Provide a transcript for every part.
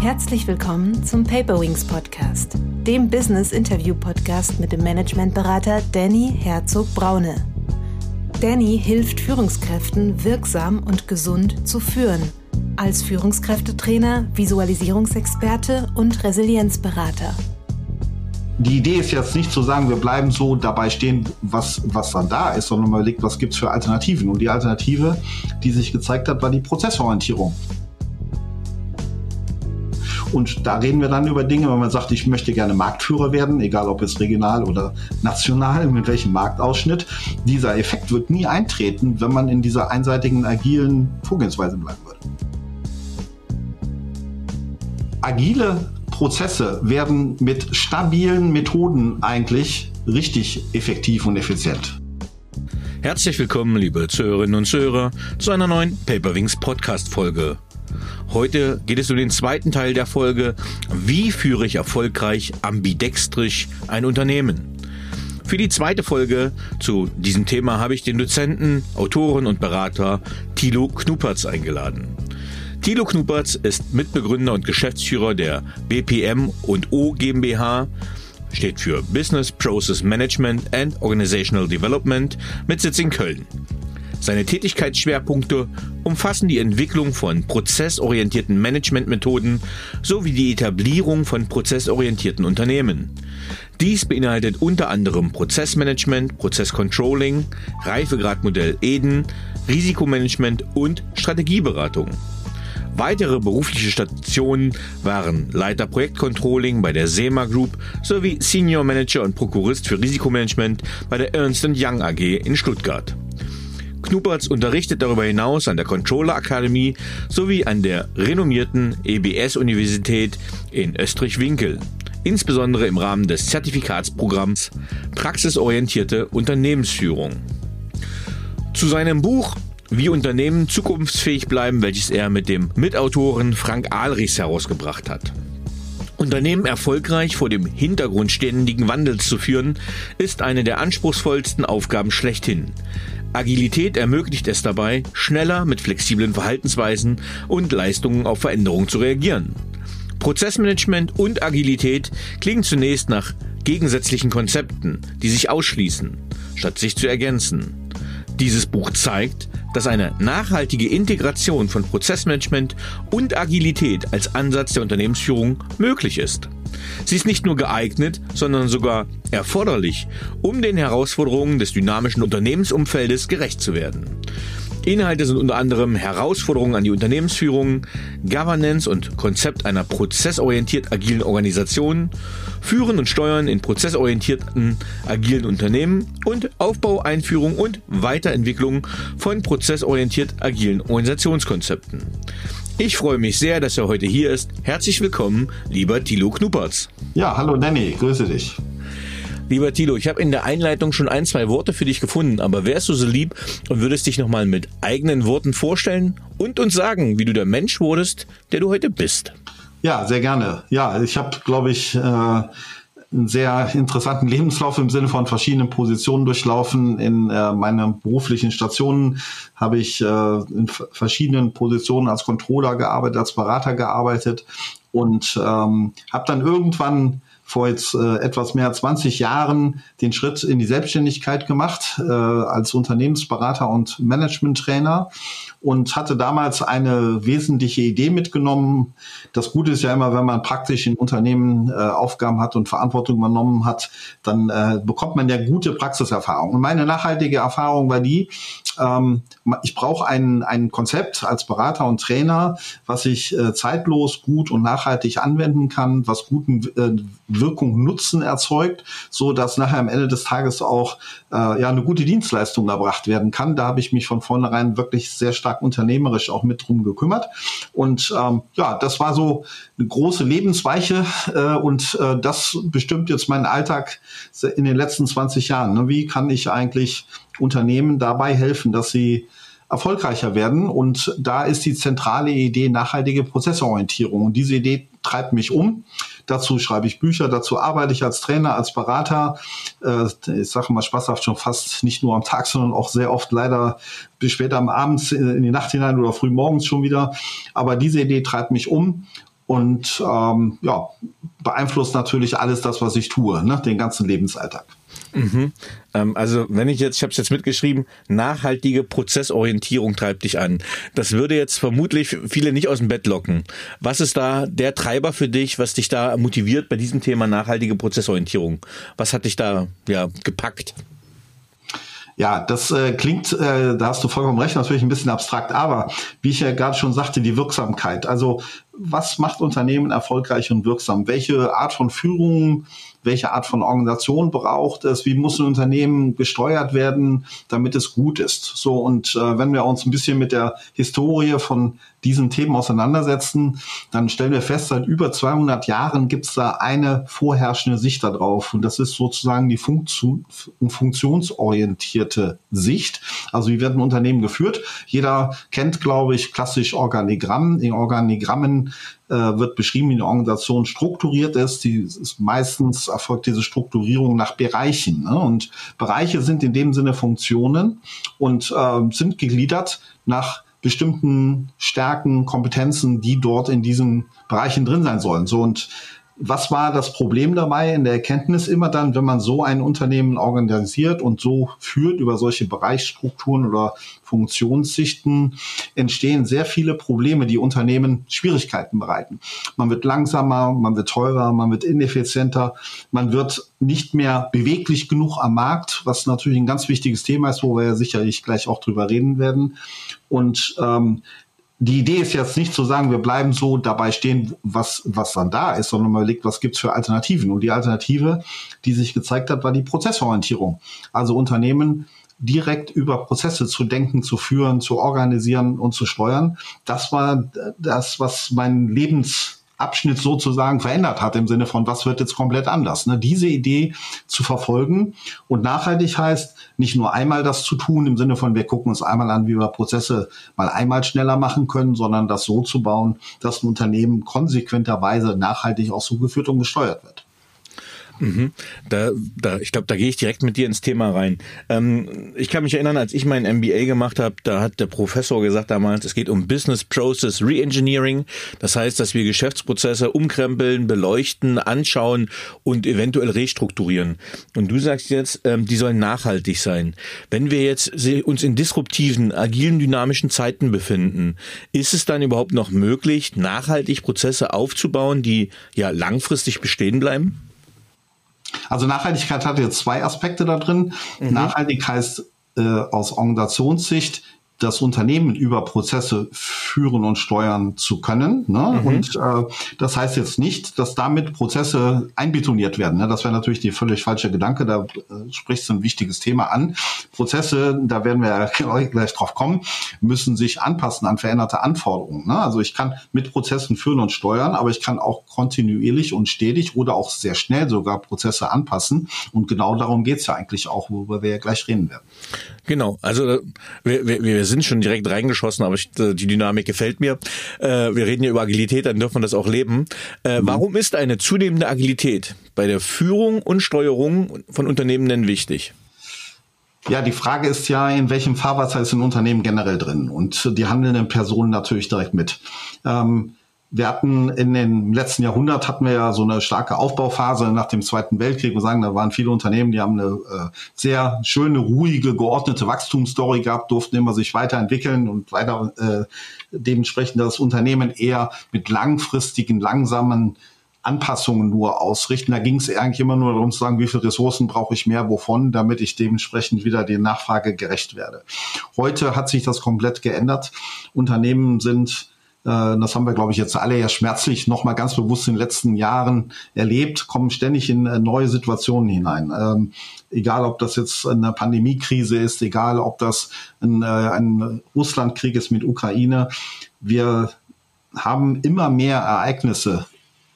Herzlich willkommen zum Paperwings Podcast, dem Business Interview Podcast mit dem Managementberater Danny Herzog Braune. Danny hilft Führungskräften wirksam und gesund zu führen. Als Führungskräftetrainer, Visualisierungsexperte und Resilienzberater. Die Idee ist jetzt nicht zu sagen, wir bleiben so dabei stehen, was, was dann da ist, sondern man überlegt, was gibt es für Alternativen. Und die Alternative, die sich gezeigt hat, war die Prozessorientierung. Und da reden wir dann über Dinge, wenn man sagt, ich möchte gerne Marktführer werden, egal ob es regional oder national, mit welchem Marktausschnitt. Dieser Effekt wird nie eintreten, wenn man in dieser einseitigen, agilen Vorgehensweise bleiben würde. Agile Prozesse werden mit stabilen Methoden eigentlich richtig effektiv und effizient. Herzlich willkommen, liebe Zuhörerinnen und Zuhörer, zu einer neuen Paperwings Podcast Folge. Heute geht es um den zweiten Teil der Folge, wie führe ich erfolgreich ambidextrisch ein Unternehmen? Für die zweite Folge zu diesem Thema habe ich den Dozenten, Autoren und Berater Thilo Knuppertz eingeladen. Thilo Knuppertz ist Mitbegründer und Geschäftsführer der BPM und O GmbH, steht für Business Process Management and Organizational Development mit Sitz in Köln. Seine Tätigkeitsschwerpunkte umfassen die Entwicklung von prozessorientierten Managementmethoden sowie die Etablierung von prozessorientierten Unternehmen. Dies beinhaltet unter anderem Prozessmanagement, Prozesscontrolling, Reifegradmodell Eden, Risikomanagement und Strategieberatung. Weitere berufliche Stationen waren Leiter Projektcontrolling bei der SEMA Group sowie Senior Manager und Prokurist für Risikomanagement bei der Ernst Young AG in Stuttgart. Knupertz unterrichtet darüber hinaus an der Controller Akademie sowie an der renommierten EBS-Universität in Österreich-Winkel, insbesondere im Rahmen des Zertifikatsprogramms Praxisorientierte Unternehmensführung. Zu seinem Buch Wie Unternehmen zukunftsfähig bleiben, welches er mit dem Mitautoren Frank Ahlrichs herausgebracht hat. Unternehmen erfolgreich vor dem Hintergrund ständigen Wandels zu führen, ist eine der anspruchsvollsten Aufgaben schlechthin. Agilität ermöglicht es dabei, schneller mit flexiblen Verhaltensweisen und Leistungen auf Veränderungen zu reagieren. Prozessmanagement und Agilität klingen zunächst nach gegensätzlichen Konzepten, die sich ausschließen, statt sich zu ergänzen. Dieses Buch zeigt, dass eine nachhaltige Integration von Prozessmanagement und Agilität als Ansatz der Unternehmensführung möglich ist. Sie ist nicht nur geeignet, sondern sogar erforderlich, um den Herausforderungen des dynamischen Unternehmensumfeldes gerecht zu werden. Inhalte sind unter anderem Herausforderungen an die Unternehmensführung, Governance und Konzept einer prozessorientiert agilen Organisation, Führen und Steuern in prozessorientierten agilen Unternehmen und Aufbau, Einführung und Weiterentwicklung von prozessorientiert agilen Organisationskonzepten. Ich freue mich sehr, dass er heute hier ist. Herzlich willkommen, lieber Thilo Knuppertz. Ja, hallo Danny, grüße dich. Lieber Thilo, ich habe in der Einleitung schon ein, zwei Worte für dich gefunden, aber wärst du so lieb und würdest dich nochmal mit eigenen Worten vorstellen und uns sagen, wie du der Mensch wurdest, der du heute bist? Ja, sehr gerne. Ja, ich habe, glaube ich, äh, einen sehr interessanten Lebenslauf im Sinne von verschiedenen Positionen durchlaufen. In äh, meinen beruflichen Stationen habe ich äh, in verschiedenen Positionen als Controller gearbeitet, als Berater gearbeitet und ähm, habe dann irgendwann vor jetzt äh, etwas mehr als 20 Jahren den Schritt in die Selbstständigkeit gemacht äh, als Unternehmensberater und Managementtrainer und hatte damals eine wesentliche Idee mitgenommen. Das Gute ist ja immer, wenn man praktisch in Unternehmen äh, Aufgaben hat und Verantwortung übernommen hat, dann äh, bekommt man ja gute Praxiserfahrung. Und meine nachhaltige Erfahrung war die, ähm, ich brauche ein, ein Konzept als Berater und Trainer, was ich äh, zeitlos, gut und nachhaltig anwenden kann, was guten äh, Wirkung, Nutzen erzeugt, so dass nachher am Ende des Tages auch äh, ja eine gute Dienstleistung erbracht werden kann. Da habe ich mich von vornherein wirklich sehr stark unternehmerisch auch mit drum gekümmert. Und ähm, ja, das war so eine große Lebensweiche äh, und äh, das bestimmt jetzt meinen Alltag in den letzten 20 Jahren. Ne? Wie kann ich eigentlich Unternehmen dabei helfen, dass sie erfolgreicher werden. Und da ist die zentrale Idee nachhaltige Prozessorientierung. Und diese Idee treibt mich um. Dazu schreibe ich Bücher, dazu arbeite ich als Trainer, als Berater. Äh, ich sage mal spaßhaft schon fast nicht nur am Tag, sondern auch sehr oft leider bis später am Abend in die Nacht hinein oder früh morgens schon wieder. Aber diese Idee treibt mich um und ähm, ja, beeinflusst natürlich alles das, was ich tue, ne? den ganzen Lebensalltag. Mhm. Ähm, also wenn ich jetzt, ich habe es jetzt mitgeschrieben, nachhaltige Prozessorientierung treibt dich an. Das würde jetzt vermutlich viele nicht aus dem Bett locken. Was ist da der Treiber für dich, was dich da motiviert bei diesem Thema nachhaltige Prozessorientierung? Was hat dich da ja gepackt? Ja, das äh, klingt, äh, da hast du vollkommen recht, natürlich ein bisschen abstrakt, aber wie ich ja gerade schon sagte, die Wirksamkeit. Also was macht Unternehmen erfolgreich und wirksam? Welche Art von Führung welche Art von Organisation braucht es, wie muss ein Unternehmen gesteuert werden, damit es gut ist. So und äh, wenn wir uns ein bisschen mit der Historie von diesen Themen auseinandersetzen, dann stellen wir fest, seit über 200 Jahren gibt es da eine vorherrschende Sicht darauf und das ist sozusagen die Funktion, funktionsorientierte Sicht. Also wie werden Unternehmen geführt? Jeder kennt, glaube ich, klassisch Organigramm. In Organigrammen äh, wird beschrieben, wie eine Organisation strukturiert ist. Die ist meistens erfolgt diese Strukturierung nach Bereichen. Ne? Und Bereiche sind in dem Sinne Funktionen und äh, sind gegliedert nach bestimmten Stärken, Kompetenzen, die dort in diesen Bereichen drin sein sollen. So und was war das Problem dabei in der Erkenntnis immer dann, wenn man so ein Unternehmen organisiert und so führt über solche Bereichsstrukturen oder Funktionssichten, entstehen sehr viele Probleme, die Unternehmen Schwierigkeiten bereiten. Man wird langsamer, man wird teurer, man wird ineffizienter, man wird nicht mehr beweglich genug am Markt, was natürlich ein ganz wichtiges Thema ist, wo wir ja sicherlich gleich auch drüber reden werden. Und ähm, die Idee ist jetzt nicht zu sagen, wir bleiben so dabei stehen, was, was dann da ist, sondern man überlegt, was gibt's für Alternativen. Und die Alternative, die sich gezeigt hat, war die Prozessorientierung. Also Unternehmen direkt über Prozesse zu denken, zu führen, zu organisieren und zu steuern. Das war das, was mein Lebens Abschnitt sozusagen verändert hat im Sinne von, was wird jetzt komplett anders. Ne? Diese Idee zu verfolgen und nachhaltig heißt, nicht nur einmal das zu tun im Sinne von, wir gucken uns einmal an, wie wir Prozesse mal einmal schneller machen können, sondern das so zu bauen, dass ein Unternehmen konsequenterweise nachhaltig auch so geführt und gesteuert wird. Mhm. Da, da, ich glaube, da gehe ich direkt mit dir ins Thema rein. Ähm, ich kann mich erinnern, als ich mein MBA gemacht habe, da hat der Professor gesagt damals, es geht um Business Process Reengineering. Das heißt, dass wir Geschäftsprozesse umkrempeln, beleuchten, anschauen und eventuell restrukturieren. Und du sagst jetzt, ähm, die sollen nachhaltig sein. Wenn wir jetzt uns in disruptiven, agilen, dynamischen Zeiten befinden, ist es dann überhaupt noch möglich, nachhaltig Prozesse aufzubauen, die ja langfristig bestehen bleiben? Also Nachhaltigkeit hat jetzt zwei Aspekte da drin. Mhm. Nachhaltig heißt äh, aus Organisationssicht das Unternehmen über Prozesse führen und steuern zu können. Ne? Mhm. Und äh, das heißt jetzt nicht, dass damit Prozesse einbetoniert werden. Ne? Das wäre natürlich die völlig falsche Gedanke. Da äh, sprichst du ein wichtiges Thema an. Prozesse, da werden wir gleich drauf kommen, müssen sich anpassen an veränderte Anforderungen. Ne? Also ich kann mit Prozessen führen und steuern, aber ich kann auch kontinuierlich und stetig oder auch sehr schnell sogar Prozesse anpassen. Und genau darum geht's ja eigentlich auch, worüber wir ja gleich reden werden. Genau, also äh, wir, wir, wir sind schon direkt reingeschossen, aber ich, äh, die Dynamik gefällt mir. Äh, wir reden ja über Agilität, dann dürfen wir das auch leben. Äh, mhm. Warum ist eine zunehmende Agilität bei der Führung und Steuerung von Unternehmen denn wichtig? Ja, die Frage ist ja, in welchem Fahrwasser ist ein Unternehmen generell drin? Und die handelnden Personen natürlich direkt mit. Ähm, wir hatten in den letzten Jahrhundert hatten wir ja so eine starke Aufbauphase nach dem Zweiten Weltkrieg. Wir sagen, da waren viele Unternehmen, die haben eine äh, sehr schöne, ruhige, geordnete Wachstumsstory gehabt, durften immer sich weiterentwickeln und weiter äh, dementsprechend das Unternehmen eher mit langfristigen, langsamen Anpassungen nur ausrichten. Da ging es eigentlich immer nur darum zu sagen, wie viele Ressourcen brauche ich mehr, wovon, damit ich dementsprechend wieder der Nachfrage gerecht werde. Heute hat sich das komplett geändert. Unternehmen sind das haben wir, glaube ich, jetzt alle ja schmerzlich nochmal ganz bewusst in den letzten Jahren erlebt, kommen ständig in äh, neue Situationen hinein. Ähm, egal, ob das jetzt eine Pandemiekrise ist, egal, ob das ein, äh, ein Russlandkrieg ist mit Ukraine. Wir haben immer mehr Ereignisse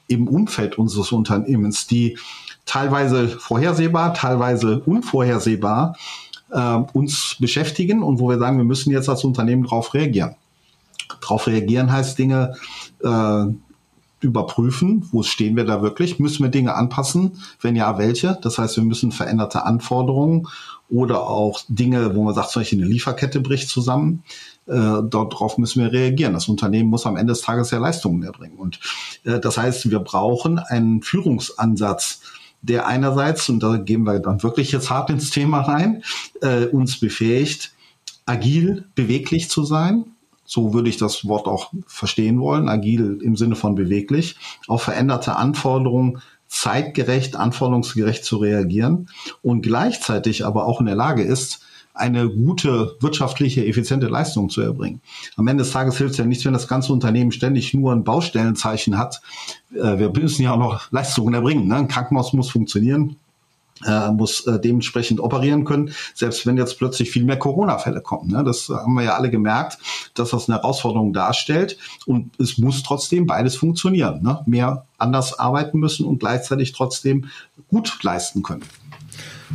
im Umfeld unseres Unternehmens, die teilweise vorhersehbar, teilweise unvorhersehbar äh, uns beschäftigen und wo wir sagen, wir müssen jetzt als Unternehmen darauf reagieren. Darauf reagieren heißt Dinge äh, überprüfen, wo stehen wir da wirklich, müssen wir Dinge anpassen, wenn ja, welche. Das heißt, wir müssen veränderte Anforderungen oder auch Dinge, wo man sagt, zum Beispiel eine Lieferkette bricht zusammen. äh, darauf müssen wir reagieren. Das Unternehmen muss am Ende des Tages ja Leistungen erbringen. Und äh, das heißt, wir brauchen einen Führungsansatz, der einerseits, und da gehen wir dann wirklich jetzt hart ins Thema rein, äh, uns befähigt, agil, beweglich zu sein. So würde ich das Wort auch verstehen wollen. Agil im Sinne von beweglich. Auf veränderte Anforderungen zeitgerecht, anforderungsgerecht zu reagieren und gleichzeitig aber auch in der Lage ist, eine gute wirtschaftliche, effiziente Leistung zu erbringen. Am Ende des Tages hilft es ja nichts, wenn das ganze Unternehmen ständig nur ein Baustellenzeichen hat. Äh, wir müssen ja auch noch Leistungen erbringen. Ne? Ein Krankenhaus muss funktionieren äh, muss äh, dementsprechend operieren können, selbst wenn jetzt plötzlich viel mehr Corona-Fälle kommen. Ne? Das haben wir ja alle gemerkt, dass das eine Herausforderung darstellt und es muss trotzdem beides funktionieren. Ne? Mehr anders arbeiten müssen und gleichzeitig trotzdem gut leisten können.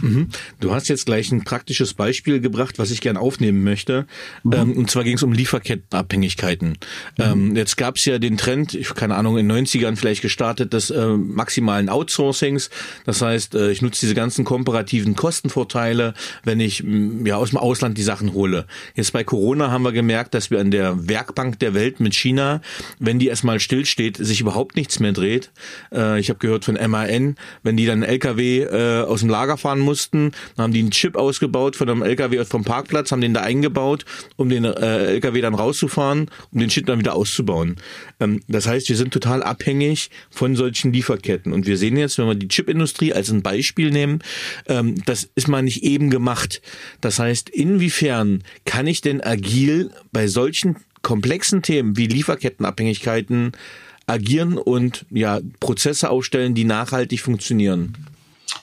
Mhm. Du hast jetzt gleich ein praktisches Beispiel gebracht, was ich gern aufnehmen möchte. Mhm. Ähm, und zwar ging es um Lieferkettenabhängigkeiten. Mhm. Ähm, jetzt gab es ja den Trend, ich keine Ahnung, in den 90ern vielleicht gestartet, des äh, maximalen Outsourcings. Das heißt, äh, ich nutze diese ganzen komparativen Kostenvorteile, wenn ich mh, ja aus dem Ausland die Sachen hole. Jetzt bei Corona haben wir gemerkt, dass wir an der Werkbank der Welt mit China, wenn die erstmal stillsteht, sich überhaupt nichts mehr dreht. Äh, ich habe gehört von MAN, wenn die dann LKW äh, aus dem Lager fahren fahren mussten. Dann haben die einen Chip ausgebaut von einem LKW vom Parkplatz, haben den da eingebaut, um den äh, LKW dann rauszufahren, um den Chip dann wieder auszubauen. Ähm, das heißt, wir sind total abhängig von solchen Lieferketten. Und wir sehen jetzt, wenn wir die Chipindustrie als ein Beispiel nehmen, ähm, das ist mal nicht eben gemacht. Das heißt, inwiefern kann ich denn agil bei solchen komplexen Themen wie Lieferkettenabhängigkeiten agieren und ja Prozesse aufstellen, die nachhaltig funktionieren?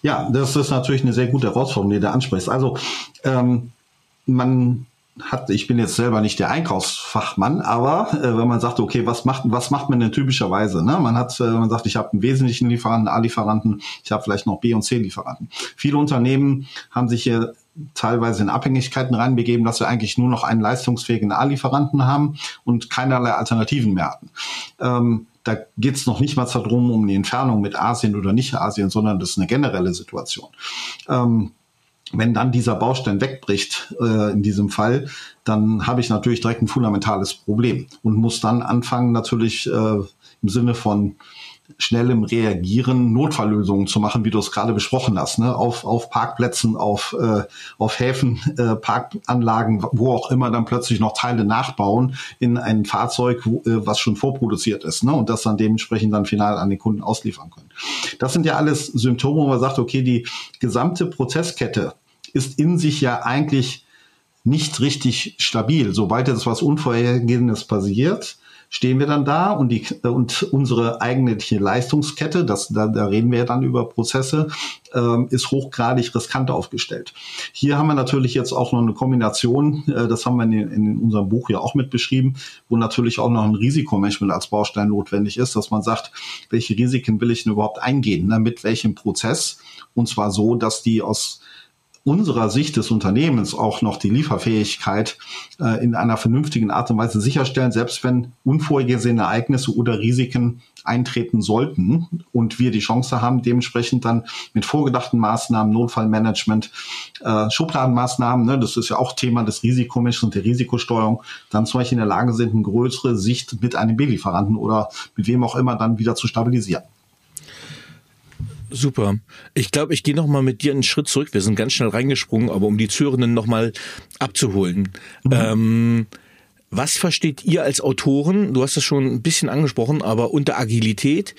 Ja, das ist natürlich eine sehr gute Herausforderung, die du ansprichst. Also ähm, man hat, ich bin jetzt selber nicht der Einkaufsfachmann, aber äh, wenn man sagt, okay, was macht, was macht man denn typischerweise? Ne? Man hat, äh, man sagt, ich habe einen wesentlichen Lieferanten, A-Lieferanten, ich habe vielleicht noch B- und C-Lieferanten. Viele Unternehmen haben sich hier teilweise in Abhängigkeiten reinbegeben, dass wir eigentlich nur noch einen leistungsfähigen A-Lieferanten haben und keinerlei Alternativen mehr hatten. Ähm, da geht es noch nicht mal darum, um die Entfernung mit Asien oder nicht Asien, sondern das ist eine generelle Situation. Ähm, wenn dann dieser Baustein wegbricht, äh, in diesem Fall, dann habe ich natürlich direkt ein fundamentales Problem und muss dann anfangen, natürlich äh, im Sinne von schnellem Reagieren Notfalllösungen zu machen, wie du es gerade besprochen hast, ne? auf, auf Parkplätzen, auf, äh, auf Häfen, äh, Parkanlagen, wo auch immer dann plötzlich noch Teile nachbauen in ein Fahrzeug, wo, äh, was schon vorproduziert ist ne? und das dann dementsprechend dann final an den Kunden ausliefern können. Das sind ja alles Symptome, wo man sagt, okay, die gesamte Prozesskette ist in sich ja eigentlich nicht richtig stabil. Sobald jetzt was Unvorhergesehenes passiert, stehen wir dann da und die und unsere eigentliche Leistungskette, das da, da reden wir ja dann über Prozesse, ähm, ist hochgradig riskant aufgestellt. Hier haben wir natürlich jetzt auch noch eine Kombination, äh, das haben wir in, in unserem Buch ja auch mit beschrieben, wo natürlich auch noch ein Risikomanagement als Baustein notwendig ist, dass man sagt, welche Risiken will ich denn überhaupt eingehen, ne, mit welchem Prozess und zwar so, dass die aus unserer Sicht des Unternehmens auch noch die Lieferfähigkeit äh, in einer vernünftigen Art und Weise sicherstellen, selbst wenn unvorhergesehene Ereignisse oder Risiken eintreten sollten und wir die Chance haben, dementsprechend dann mit vorgedachten Maßnahmen, Notfallmanagement, äh, Schubladenmaßnahmen, ne, das ist ja auch Thema des Risikomanagements und der Risikosteuerung, dann zum Beispiel in der Lage sind, eine größere Sicht mit einem B-Lieferanten oder mit wem auch immer dann wieder zu stabilisieren. Super. Ich glaube, ich gehe noch mal mit dir einen Schritt zurück. Wir sind ganz schnell reingesprungen, aber um die Zuhörenden noch mal abzuholen. Mhm. Ähm, was versteht ihr als Autoren? Du hast es schon ein bisschen angesprochen, aber unter Agilität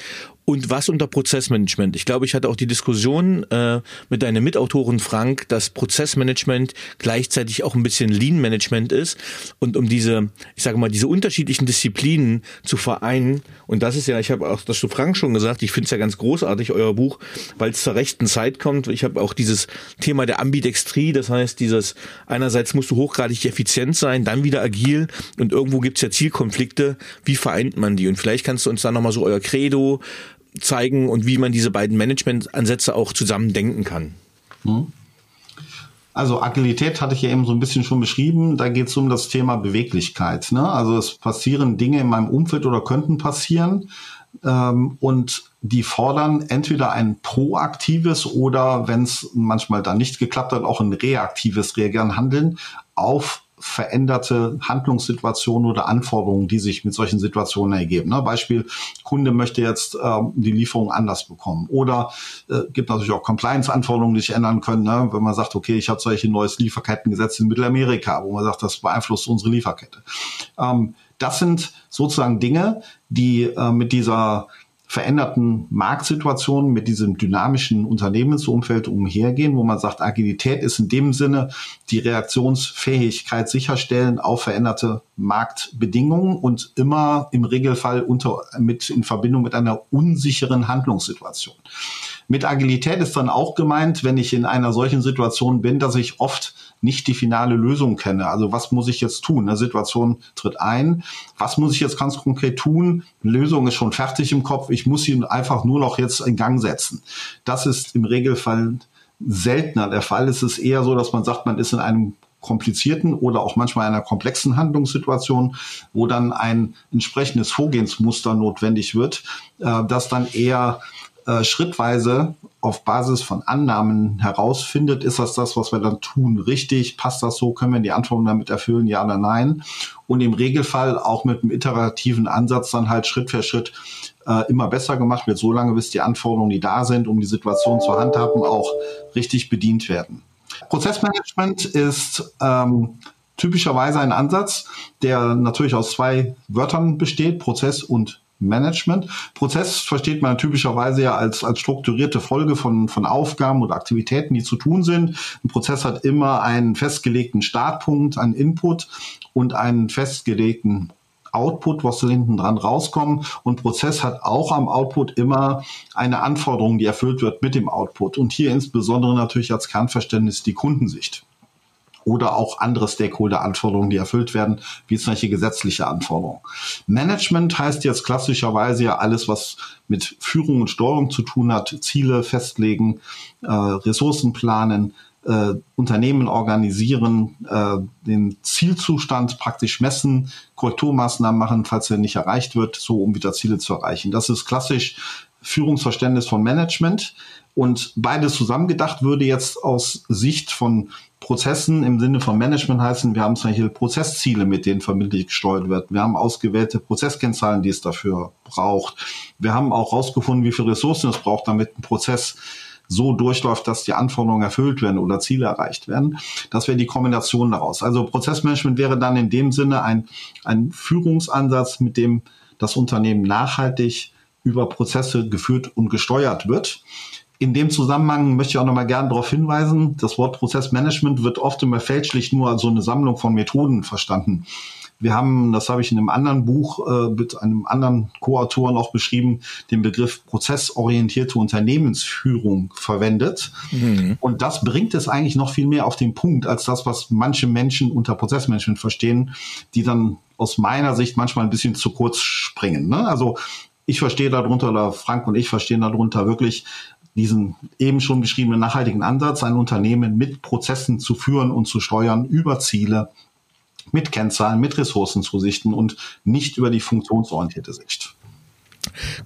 und was unter Prozessmanagement. Ich glaube, ich hatte auch die Diskussion äh, mit deinem Mitautoren Frank, dass Prozessmanagement gleichzeitig auch ein bisschen Lean Management ist und um diese, ich sage mal, diese unterschiedlichen Disziplinen zu vereinen. Und das ist ja, ich habe auch das zu Frank schon gesagt, ich finde es ja ganz großartig euer Buch, weil es zur rechten Zeit kommt. Ich habe auch dieses Thema der Ambidextrie, das heißt, dieses einerseits musst du hochgradig effizient sein, dann wieder agil und irgendwo gibt's ja Zielkonflikte. Wie vereint man die? Und vielleicht kannst du uns da nochmal so euer Credo zeigen und wie man diese beiden Managementansätze auch zusammen denken kann. Hm. Also Agilität hatte ich ja eben so ein bisschen schon beschrieben. Da geht es um das Thema Beweglichkeit. Ne? Also es passieren Dinge in meinem Umfeld oder könnten passieren. Ähm, und die fordern entweder ein proaktives oder, wenn es manchmal dann nicht geklappt hat, auch ein reaktives Reagieren, Handeln auf veränderte Handlungssituationen oder Anforderungen, die sich mit solchen Situationen ergeben. Ne? Beispiel, Kunde möchte jetzt ähm, die Lieferung anders bekommen. Oder äh, gibt natürlich auch Compliance-Anforderungen, die sich ändern können, ne? wenn man sagt, okay, ich habe solche neues Lieferkettengesetz in Mittelamerika, wo man sagt, das beeinflusst unsere Lieferkette. Ähm, das sind sozusagen Dinge, die äh, mit dieser veränderten Marktsituationen, mit diesem dynamischen Unternehmensumfeld umhergehen, wo man sagt, Agilität ist in dem Sinne die Reaktionsfähigkeit sicherstellen auf veränderte Marktbedingungen und immer im Regelfall unter, mit, in Verbindung mit einer unsicheren Handlungssituation. Mit Agilität ist dann auch gemeint, wenn ich in einer solchen Situation bin, dass ich oft nicht die finale Lösung kenne. Also was muss ich jetzt tun? Eine Situation tritt ein. Was muss ich jetzt ganz konkret tun? Die Lösung ist schon fertig im Kopf. Ich muss ihn einfach nur noch jetzt in Gang setzen. Das ist im Regelfall seltener der Fall. Es ist eher so, dass man sagt, man ist in einem komplizierten oder auch manchmal einer komplexen Handlungssituation, wo dann ein entsprechendes Vorgehensmuster notwendig wird, äh, das dann eher äh, schrittweise auf Basis von Annahmen herausfindet, ist das das, was wir dann tun, richtig? Passt das so? Können wir die Antworten damit erfüllen? Ja oder nein? Und im Regelfall auch mit einem iterativen Ansatz dann halt Schritt für Schritt äh, immer besser gemacht wird, so lange bis die Anforderungen, die da sind, um die Situation zu handhaben, auch richtig bedient werden. Prozessmanagement ist ähm, typischerweise ein Ansatz, der natürlich aus zwei Wörtern besteht, Prozess und Management. Prozess versteht man typischerweise ja als, als strukturierte Folge von, von Aufgaben oder Aktivitäten, die zu tun sind. Ein Prozess hat immer einen festgelegten Startpunkt, einen Input und einen festgelegten Output, was hinten dran rauskommt. Und Prozess hat auch am Output immer eine Anforderung, die erfüllt wird mit dem Output. Und hier insbesondere natürlich als Kernverständnis die Kundensicht oder auch andere Stakeholder-Anforderungen, die erfüllt werden, wie zum Beispiel gesetzliche Anforderungen. Management heißt jetzt klassischerweise ja alles, was mit Führung und Steuerung zu tun hat, Ziele festlegen, äh, Ressourcen planen, äh, Unternehmen organisieren, äh, den Zielzustand praktisch messen, Korrekturmaßnahmen machen, falls er nicht erreicht wird, so um wieder Ziele zu erreichen. Das ist klassisch Führungsverständnis von Management. Und beides zusammengedacht würde jetzt aus Sicht von Prozessen im Sinne von Management heißen, wir haben zum Beispiel Prozessziele, mit denen verbindlich gesteuert wird. Wir haben ausgewählte Prozesskennzahlen, die es dafür braucht. Wir haben auch herausgefunden, wie viele Ressourcen es braucht, damit ein Prozess so durchläuft, dass die Anforderungen erfüllt werden oder Ziele erreicht werden. Das wäre die Kombination daraus. Also Prozessmanagement wäre dann in dem Sinne ein, ein Führungsansatz, mit dem das Unternehmen nachhaltig über Prozesse geführt und gesteuert wird. In dem Zusammenhang möchte ich auch nochmal gerne darauf hinweisen, das Wort Prozessmanagement wird oft immer fälschlich nur als so eine Sammlung von Methoden verstanden. Wir haben, das habe ich in einem anderen Buch äh, mit einem anderen Co-Autor noch beschrieben, den Begriff prozessorientierte Unternehmensführung verwendet. Mhm. Und das bringt es eigentlich noch viel mehr auf den Punkt, als das, was manche Menschen unter Prozessmanagement verstehen, die dann aus meiner Sicht manchmal ein bisschen zu kurz springen. Ne? Also ich verstehe darunter, oder Frank und ich verstehen darunter wirklich diesen eben schon beschriebenen nachhaltigen Ansatz, ein Unternehmen mit Prozessen zu führen und zu steuern über Ziele, mit Kennzahlen, mit Ressourcenzusichten und nicht über die funktionsorientierte Sicht.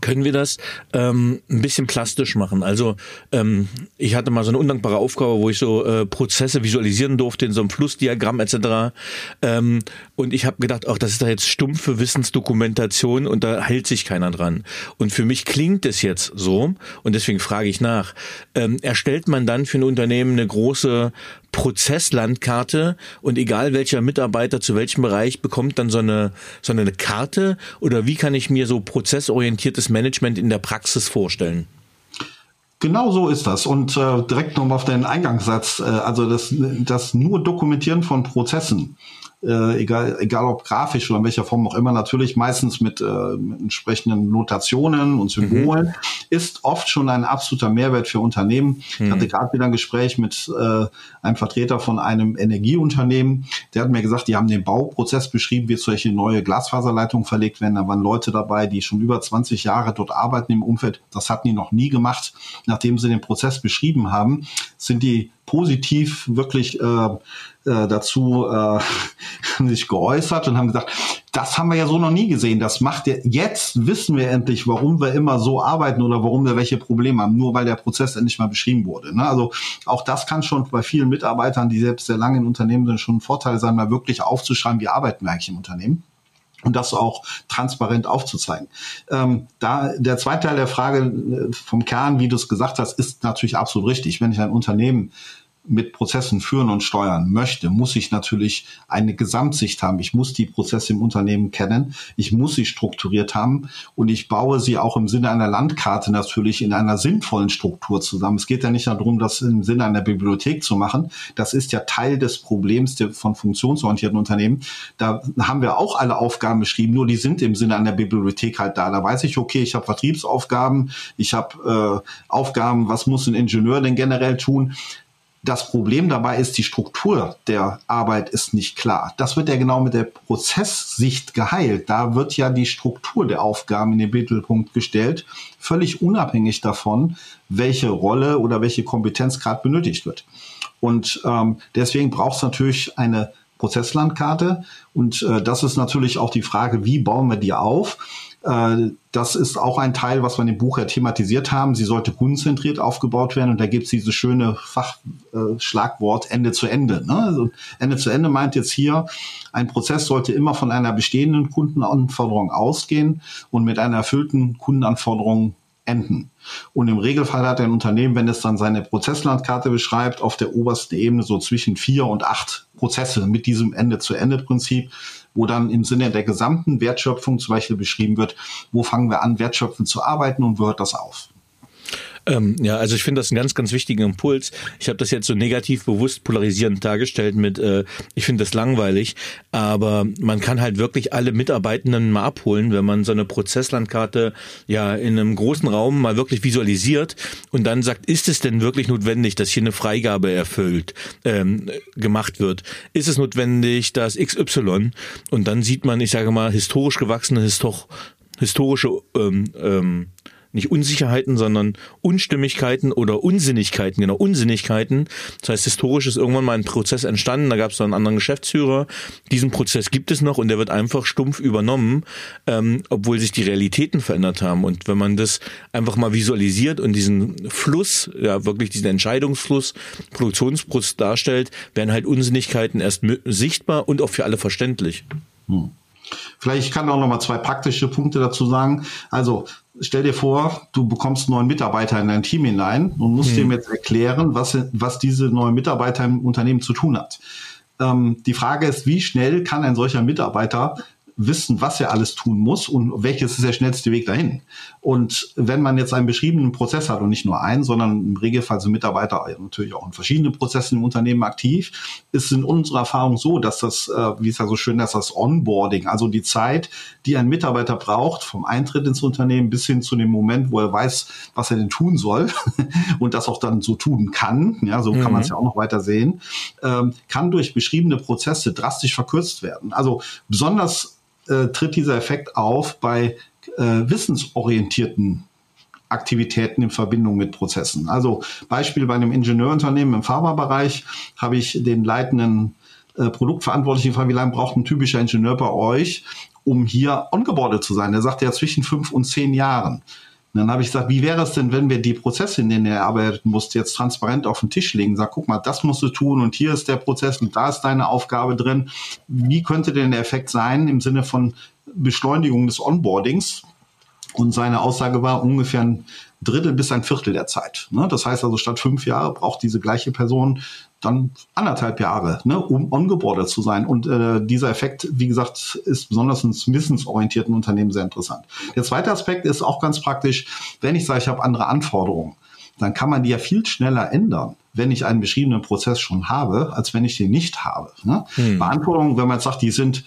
Können wir das ähm, ein bisschen plastisch machen? Also ähm, ich hatte mal so eine undankbare Aufgabe, wo ich so äh, Prozesse visualisieren durfte in so einem Flussdiagramm etc. Ähm, und ich habe gedacht, ach, das ist da jetzt stumpfe Wissensdokumentation und da hält sich keiner dran. Und für mich klingt es jetzt so und deswegen frage ich nach. Ähm, erstellt man dann für ein Unternehmen eine große Prozesslandkarte und egal welcher Mitarbeiter zu welchem Bereich bekommt dann so eine, so eine Karte oder wie kann ich mir so prozessorientiertes Management in der Praxis vorstellen? Genau so ist das. Und äh, direkt nochmal auf deinen Eingangssatz, äh, also das, das nur Dokumentieren von Prozessen äh, egal, egal ob grafisch oder in welcher Form auch immer, natürlich meistens mit, äh, mit entsprechenden Notationen und Symbolen, mhm. ist oft schon ein absoluter Mehrwert für Unternehmen. Mhm. Ich hatte gerade wieder ein Gespräch mit äh, einem Vertreter von einem Energieunternehmen, der hat mir gesagt, die haben den Bauprozess beschrieben, wie solche neue Glasfaserleitungen verlegt werden. Da waren Leute dabei, die schon über 20 Jahre dort arbeiten im Umfeld. Das hatten die noch nie gemacht. Nachdem sie den Prozess beschrieben haben, sind die positiv wirklich äh, äh, dazu äh, sich geäußert und haben gesagt, das haben wir ja so noch nie gesehen. Das macht ja, jetzt wissen wir endlich, warum wir immer so arbeiten oder warum wir welche Probleme haben, nur weil der Prozess endlich mal beschrieben wurde. Ne? Also auch das kann schon bei vielen Mitarbeitern, die selbst sehr lange in Unternehmen sind, schon ein Vorteil sein, mal wirklich aufzuschreiben, wie arbeiten wir eigentlich im Unternehmen und das auch transparent aufzuzeigen. Ähm, da der zweite Teil der Frage äh, vom Kern, wie du es gesagt hast, ist natürlich absolut richtig. Wenn ich ein Unternehmen mit Prozessen führen und steuern möchte, muss ich natürlich eine Gesamtsicht haben. Ich muss die Prozesse im Unternehmen kennen. Ich muss sie strukturiert haben und ich baue sie auch im Sinne einer Landkarte natürlich in einer sinnvollen Struktur zusammen. Es geht ja nicht darum, das im Sinne einer Bibliothek zu machen. Das ist ja Teil des Problems von funktionsorientierten Unternehmen. Da haben wir auch alle Aufgaben beschrieben, nur die sind im Sinne einer Bibliothek halt da. Da weiß ich, okay, ich habe Vertriebsaufgaben, ich habe äh, Aufgaben, was muss ein Ingenieur denn generell tun? Das Problem dabei ist, die Struktur der Arbeit ist nicht klar. Das wird ja genau mit der Prozesssicht geheilt. Da wird ja die Struktur der Aufgaben in den Mittelpunkt gestellt, völlig unabhängig davon, welche Rolle oder welche Kompetenz gerade benötigt wird. Und ähm, deswegen braucht es natürlich eine Prozesslandkarte. Und äh, das ist natürlich auch die Frage, wie bauen wir die auf? Äh, das ist auch ein Teil, was wir in dem Buch ja thematisiert haben. Sie sollte kundenzentriert aufgebaut werden und da gibt es dieses schöne Fachschlagwort äh, Ende zu Ende. Ne? Also Ende zu Ende meint jetzt hier, ein Prozess sollte immer von einer bestehenden Kundenanforderung ausgehen und mit einer erfüllten Kundenanforderung enden. Und im Regelfall hat ein Unternehmen, wenn es dann seine Prozesslandkarte beschreibt, auf der obersten Ebene so zwischen vier und acht Prozesse mit diesem Ende-zu-Ende-Prinzip wo dann im Sinne der gesamten Wertschöpfung zum Beispiel beschrieben wird, wo fangen wir an, wertschöpfend zu arbeiten und wo hört das auf. Ähm, ja, also ich finde das einen ganz, ganz wichtigen Impuls. Ich habe das jetzt so negativ bewusst polarisierend dargestellt mit, äh, ich finde das langweilig, aber man kann halt wirklich alle Mitarbeitenden mal abholen, wenn man so eine Prozesslandkarte ja in einem großen Raum mal wirklich visualisiert und dann sagt, ist es denn wirklich notwendig, dass hier eine Freigabe erfüllt, ähm, gemacht wird? Ist es notwendig, dass XY und dann sieht man, ich sage mal, historisch gewachsene, histor historische ähm, ähm, nicht Unsicherheiten, sondern Unstimmigkeiten oder Unsinnigkeiten, genau, Unsinnigkeiten. Das heißt, historisch ist irgendwann mal ein Prozess entstanden, da gab es dann einen anderen Geschäftsführer. Diesen Prozess gibt es noch und der wird einfach stumpf übernommen, ähm, obwohl sich die Realitäten verändert haben. Und wenn man das einfach mal visualisiert und diesen Fluss, ja wirklich diesen Entscheidungsfluss, Produktionsprozess darstellt, werden halt Unsinnigkeiten erst sichtbar und auch für alle verständlich. Hm. Vielleicht kann auch noch mal zwei praktische Punkte dazu sagen. Also stell dir vor, du bekommst einen neuen Mitarbeiter in dein Team hinein und musst hm. dem jetzt erklären, was, was diese neue Mitarbeiter im Unternehmen zu tun hat. Ähm, die Frage ist, wie schnell kann ein solcher Mitarbeiter wissen, was er alles tun muss und welches ist der schnellste Weg dahin. Und wenn man jetzt einen beschriebenen Prozess hat und nicht nur einen, sondern im Regelfall sind Mitarbeiter natürlich auch in verschiedenen Prozessen im Unternehmen aktiv, ist in unserer Erfahrung so, dass das, äh, wie es ja so schön ist, das Onboarding, also die Zeit, die ein Mitarbeiter braucht, vom Eintritt ins Unternehmen bis hin zu dem Moment, wo er weiß, was er denn tun soll und das auch dann so tun kann, ja, so mhm. kann man es ja auch noch weiter sehen, ähm, kann durch beschriebene Prozesse drastisch verkürzt werden. Also besonders äh, tritt dieser Effekt auf bei äh, wissensorientierten Aktivitäten in Verbindung mit Prozessen. Also Beispiel bei einem Ingenieurunternehmen im Pharmabereich habe ich den leitenden äh, Produktverantwortlichen gefragt, wie lange braucht ein typischer Ingenieur bei euch, um hier ongeboardet zu sein? Der sagt ja zwischen fünf und zehn Jahren. Und dann habe ich gesagt, wie wäre es denn, wenn wir die Prozesse, in denen er arbeiten muss, jetzt transparent auf den Tisch legen? Sag, guck mal, das musst du tun und hier ist der Prozess und da ist deine Aufgabe drin. Wie könnte denn der Effekt sein im Sinne von Beschleunigung des Onboardings? Und seine Aussage war ungefähr ein Drittel bis ein Viertel der Zeit. Ne? Das heißt also, statt fünf Jahre braucht diese gleiche Person dann anderthalb Jahre, ne, um ongeboardet zu sein. Und äh, dieser Effekt, wie gesagt, ist besonders in wissensorientierten Unternehmen sehr interessant. Der zweite Aspekt ist auch ganz praktisch, wenn ich sage, ich habe andere Anforderungen, dann kann man die ja viel schneller ändern, wenn ich einen beschriebenen Prozess schon habe, als wenn ich den nicht habe. Ne? Hm. Beanforderungen, wenn man jetzt sagt, die sind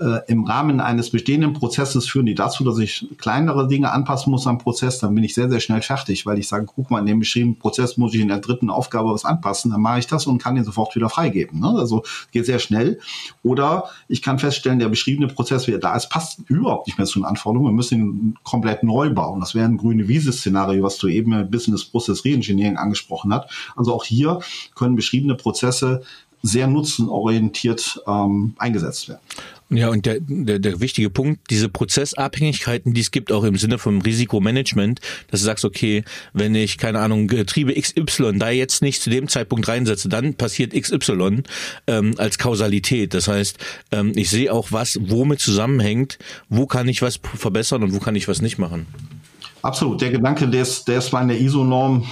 äh, im Rahmen eines bestehenden Prozesses führen die dazu, dass ich kleinere Dinge anpassen muss am Prozess, dann bin ich sehr, sehr schnell fertig, weil ich sage, guck mal, in dem beschriebenen Prozess muss ich in der dritten Aufgabe was anpassen, dann mache ich das und kann den sofort wieder freigeben. Ne? Also geht sehr schnell. Oder ich kann feststellen, der beschriebene Prozess, wie er da ist, passt überhaupt nicht mehr zu den Anforderungen. Wir müssen ihn komplett neu bauen. Das wäre ein grüne Wiese-Szenario, was du eben im Business Process Reengineering angesprochen hast. Also auch hier können beschriebene Prozesse sehr nutzenorientiert ähm, eingesetzt werden. Ja, und der, der, der wichtige Punkt, diese Prozessabhängigkeiten, die es gibt, auch im Sinne vom Risikomanagement, dass du sagst, okay, wenn ich, keine Ahnung, Getriebe XY da jetzt nicht zu dem Zeitpunkt reinsetze, dann passiert XY ähm, als Kausalität. Das heißt, ähm, ich sehe auch, was womit zusammenhängt, wo kann ich was verbessern und wo kann ich was nicht machen. Absolut. Der Gedanke, der ist, der ist mal in der ISO-Norm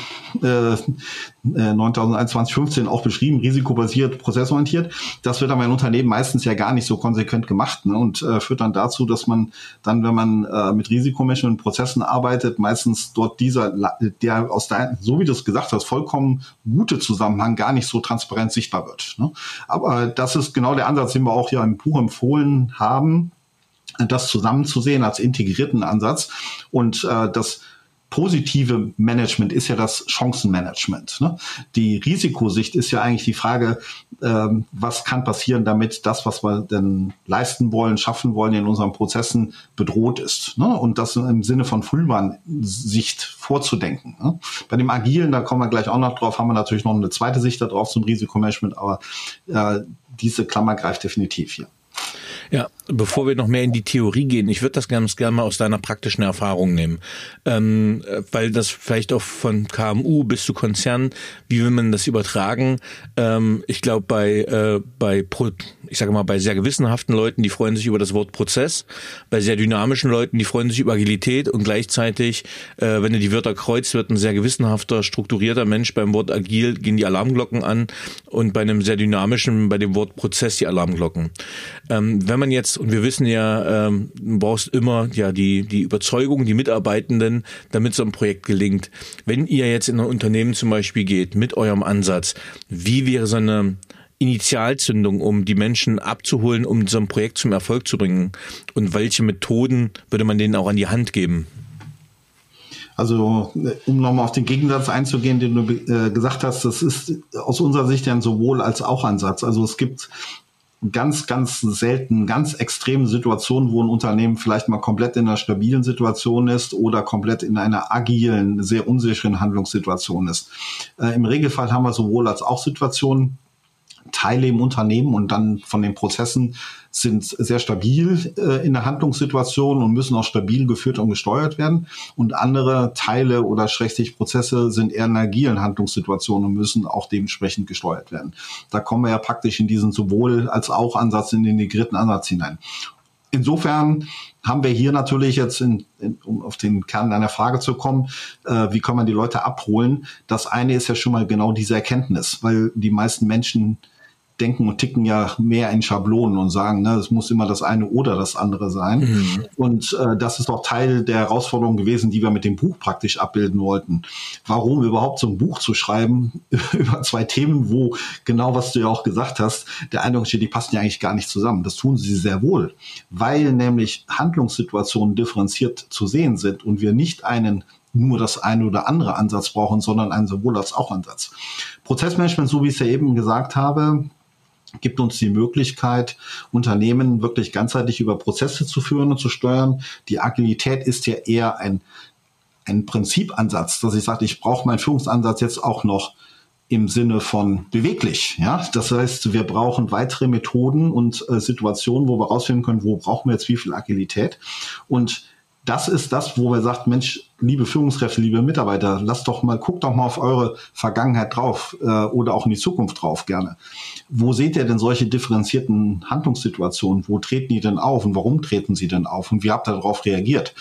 äh, 9021 auch beschrieben, risikobasiert, prozessorientiert. Das wird aber in Unternehmen meistens ja gar nicht so konsequent gemacht ne, und äh, führt dann dazu, dass man dann, wenn man äh, mit Risikomanagement Prozessen arbeitet, meistens dort dieser, der aus dein, so wie du es gesagt hast, vollkommen gute Zusammenhang gar nicht so transparent sichtbar wird. Ne. Aber das ist genau der Ansatz, den wir auch ja im Buch empfohlen haben das zusammenzusehen als integrierten Ansatz. Und äh, das positive Management ist ja das Chancenmanagement. Ne? Die Risikosicht ist ja eigentlich die Frage, ähm, was kann passieren, damit das, was wir denn leisten wollen, schaffen wollen in unseren Prozessen bedroht ist. Ne? Und das im Sinne von Frühwarnsicht vorzudenken. Ne? Bei dem Agilen, da kommen wir gleich auch noch drauf, haben wir natürlich noch eine zweite Sicht darauf zum Risikomanagement, aber äh, diese Klammer greift definitiv hier. Ja, bevor wir noch mehr in die Theorie gehen, ich würde das ganz gerne mal aus deiner praktischen Erfahrung nehmen, ähm, weil das vielleicht auch von KMU bis zu Konzern, wie will man das übertragen? Ähm, ich glaube bei äh, bei Pro, ich sage mal bei sehr gewissenhaften Leuten, die freuen sich über das Wort Prozess, bei sehr dynamischen Leuten, die freuen sich über Agilität und gleichzeitig, äh, wenn du die Wörter kreuzt, wird ein sehr gewissenhafter, strukturierter Mensch beim Wort agil gehen die Alarmglocken an und bei einem sehr dynamischen, bei dem Wort Prozess die Alarmglocken. Ähm, wenn man jetzt und wir wissen ja, ähm, du brauchst immer ja die die Überzeugung, die Mitarbeitenden, damit so ein Projekt gelingt. Wenn ihr jetzt in ein Unternehmen zum Beispiel geht mit eurem Ansatz, wie wäre so eine Initialzündung, um die Menschen abzuholen, um so ein Projekt zum Erfolg zu bringen? Und welche Methoden würde man denen auch an die Hand geben? Also um nochmal auf den Gegensatz einzugehen, den du äh, gesagt hast, das ist aus unserer Sicht ein sowohl als auch Ansatz. Also es gibt ganz, ganz selten, ganz extreme Situationen, wo ein Unternehmen vielleicht mal komplett in einer stabilen Situation ist oder komplett in einer agilen, sehr unsicheren Handlungssituation ist. Äh, Im Regelfall haben wir sowohl als auch Situationen, Teile im Unternehmen und dann von den Prozessen sind sehr stabil äh, in der Handlungssituation und müssen auch stabil geführt und gesteuert werden. Und andere Teile oder schrägstrich Prozesse sind eher in agilen Handlungssituationen und müssen auch dementsprechend gesteuert werden. Da kommen wir ja praktisch in diesen sowohl als auch Ansatz, in den integrierten Ansatz hinein. Insofern haben wir hier natürlich jetzt, in, in, um auf den Kern deiner Frage zu kommen, äh, wie kann man die Leute abholen? Das eine ist ja schon mal genau diese Erkenntnis, weil die meisten Menschen denken und ticken ja mehr in Schablonen und sagen, ne, es muss immer das eine oder das andere sein. Mhm. Und äh, das ist auch Teil der Herausforderung gewesen, die wir mit dem Buch praktisch abbilden wollten. Warum überhaupt so ein Buch zu schreiben über zwei Themen, wo genau was du ja auch gesagt hast, der Eindruck steht, die passen ja eigentlich gar nicht zusammen. Das tun sie sehr wohl, weil nämlich Handlungssituationen differenziert zu sehen sind und wir nicht einen nur das eine oder andere Ansatz brauchen, sondern einen sowohl als auch Ansatz. Prozessmanagement, so wie ich es ja eben gesagt habe, gibt uns die Möglichkeit, Unternehmen wirklich ganzheitlich über Prozesse zu führen und zu steuern. Die Agilität ist ja eher ein, ein Prinzipansatz, dass ich sage, ich brauche meinen Führungsansatz jetzt auch noch im Sinne von beweglich. Ja, das heißt, wir brauchen weitere Methoden und äh, Situationen, wo wir rausfinden können, wo brauchen wir jetzt wie viel Agilität. Und das ist das, wo wir sagt, Mensch, liebe Führungskräfte, liebe Mitarbeiter, lasst doch mal, guckt doch mal auf eure Vergangenheit drauf äh, oder auch in die Zukunft drauf gerne. Wo seht ihr denn solche differenzierten Handlungssituationen? Wo treten die denn auf und warum treten sie denn auf und wie habt ihr darauf reagiert?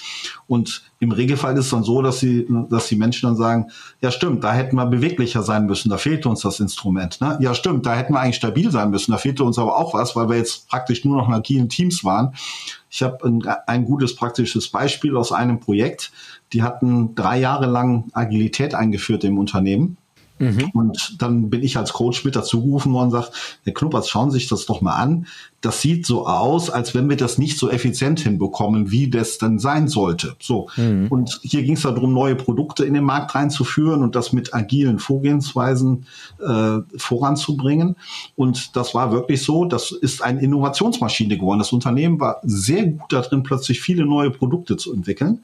Und im Regelfall ist es dann so, dass sie, dass die Menschen dann sagen, ja stimmt, da hätten wir beweglicher sein müssen, da fehlte uns das Instrument. Ne? Ja stimmt, da hätten wir eigentlich stabil sein müssen, da fehlte uns aber auch was, weil wir jetzt praktisch nur noch in agilen Teams waren. Ich habe ein, ein gutes praktisches Beispiel aus einem Projekt. Die hatten drei Jahre lang Agilität eingeführt im Unternehmen Mhm. Und dann bin ich als Coach mit dazugerufen worden und sagt, Herr Knuppers, schauen Sie sich das doch mal an. Das sieht so aus, als wenn wir das nicht so effizient hinbekommen, wie das dann sein sollte. So. Mhm. Und hier ging es darum, neue Produkte in den Markt reinzuführen und das mit agilen Vorgehensweisen äh, voranzubringen. Und das war wirklich so, das ist eine Innovationsmaschine geworden. Das Unternehmen war sehr gut darin, plötzlich viele neue Produkte zu entwickeln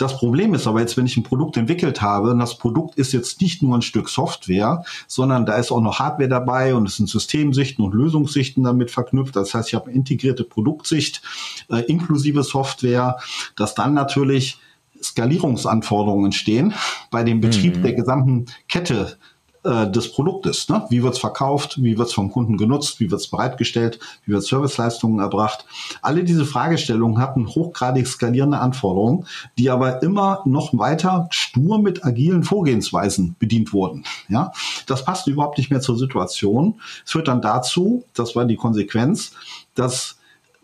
Das Problem ist aber jetzt, wenn ich ein Produkt entwickelt habe, und das Produkt ist jetzt nicht nur ein Stück Software, sondern da ist auch noch Hardware dabei und es sind Systemsichten und Lösungssichten damit verknüpft. Das heißt, ich habe eine integrierte Produktsicht äh, inklusive Software, dass dann natürlich Skalierungsanforderungen entstehen bei dem Betrieb mhm. der gesamten Kette äh, des Produktes. Ne? Wie wird's verkauft? Wie wird's vom Kunden genutzt? Wie wird's bereitgestellt? Wie wird Serviceleistungen erbracht? Alle diese Fragestellungen hatten hochgradig skalierende Anforderungen, die aber immer noch weiter stur mit agilen Vorgehensweisen bedient wurden. Ja, das passt überhaupt nicht mehr zur Situation. Es führt dann dazu, das war die Konsequenz, dass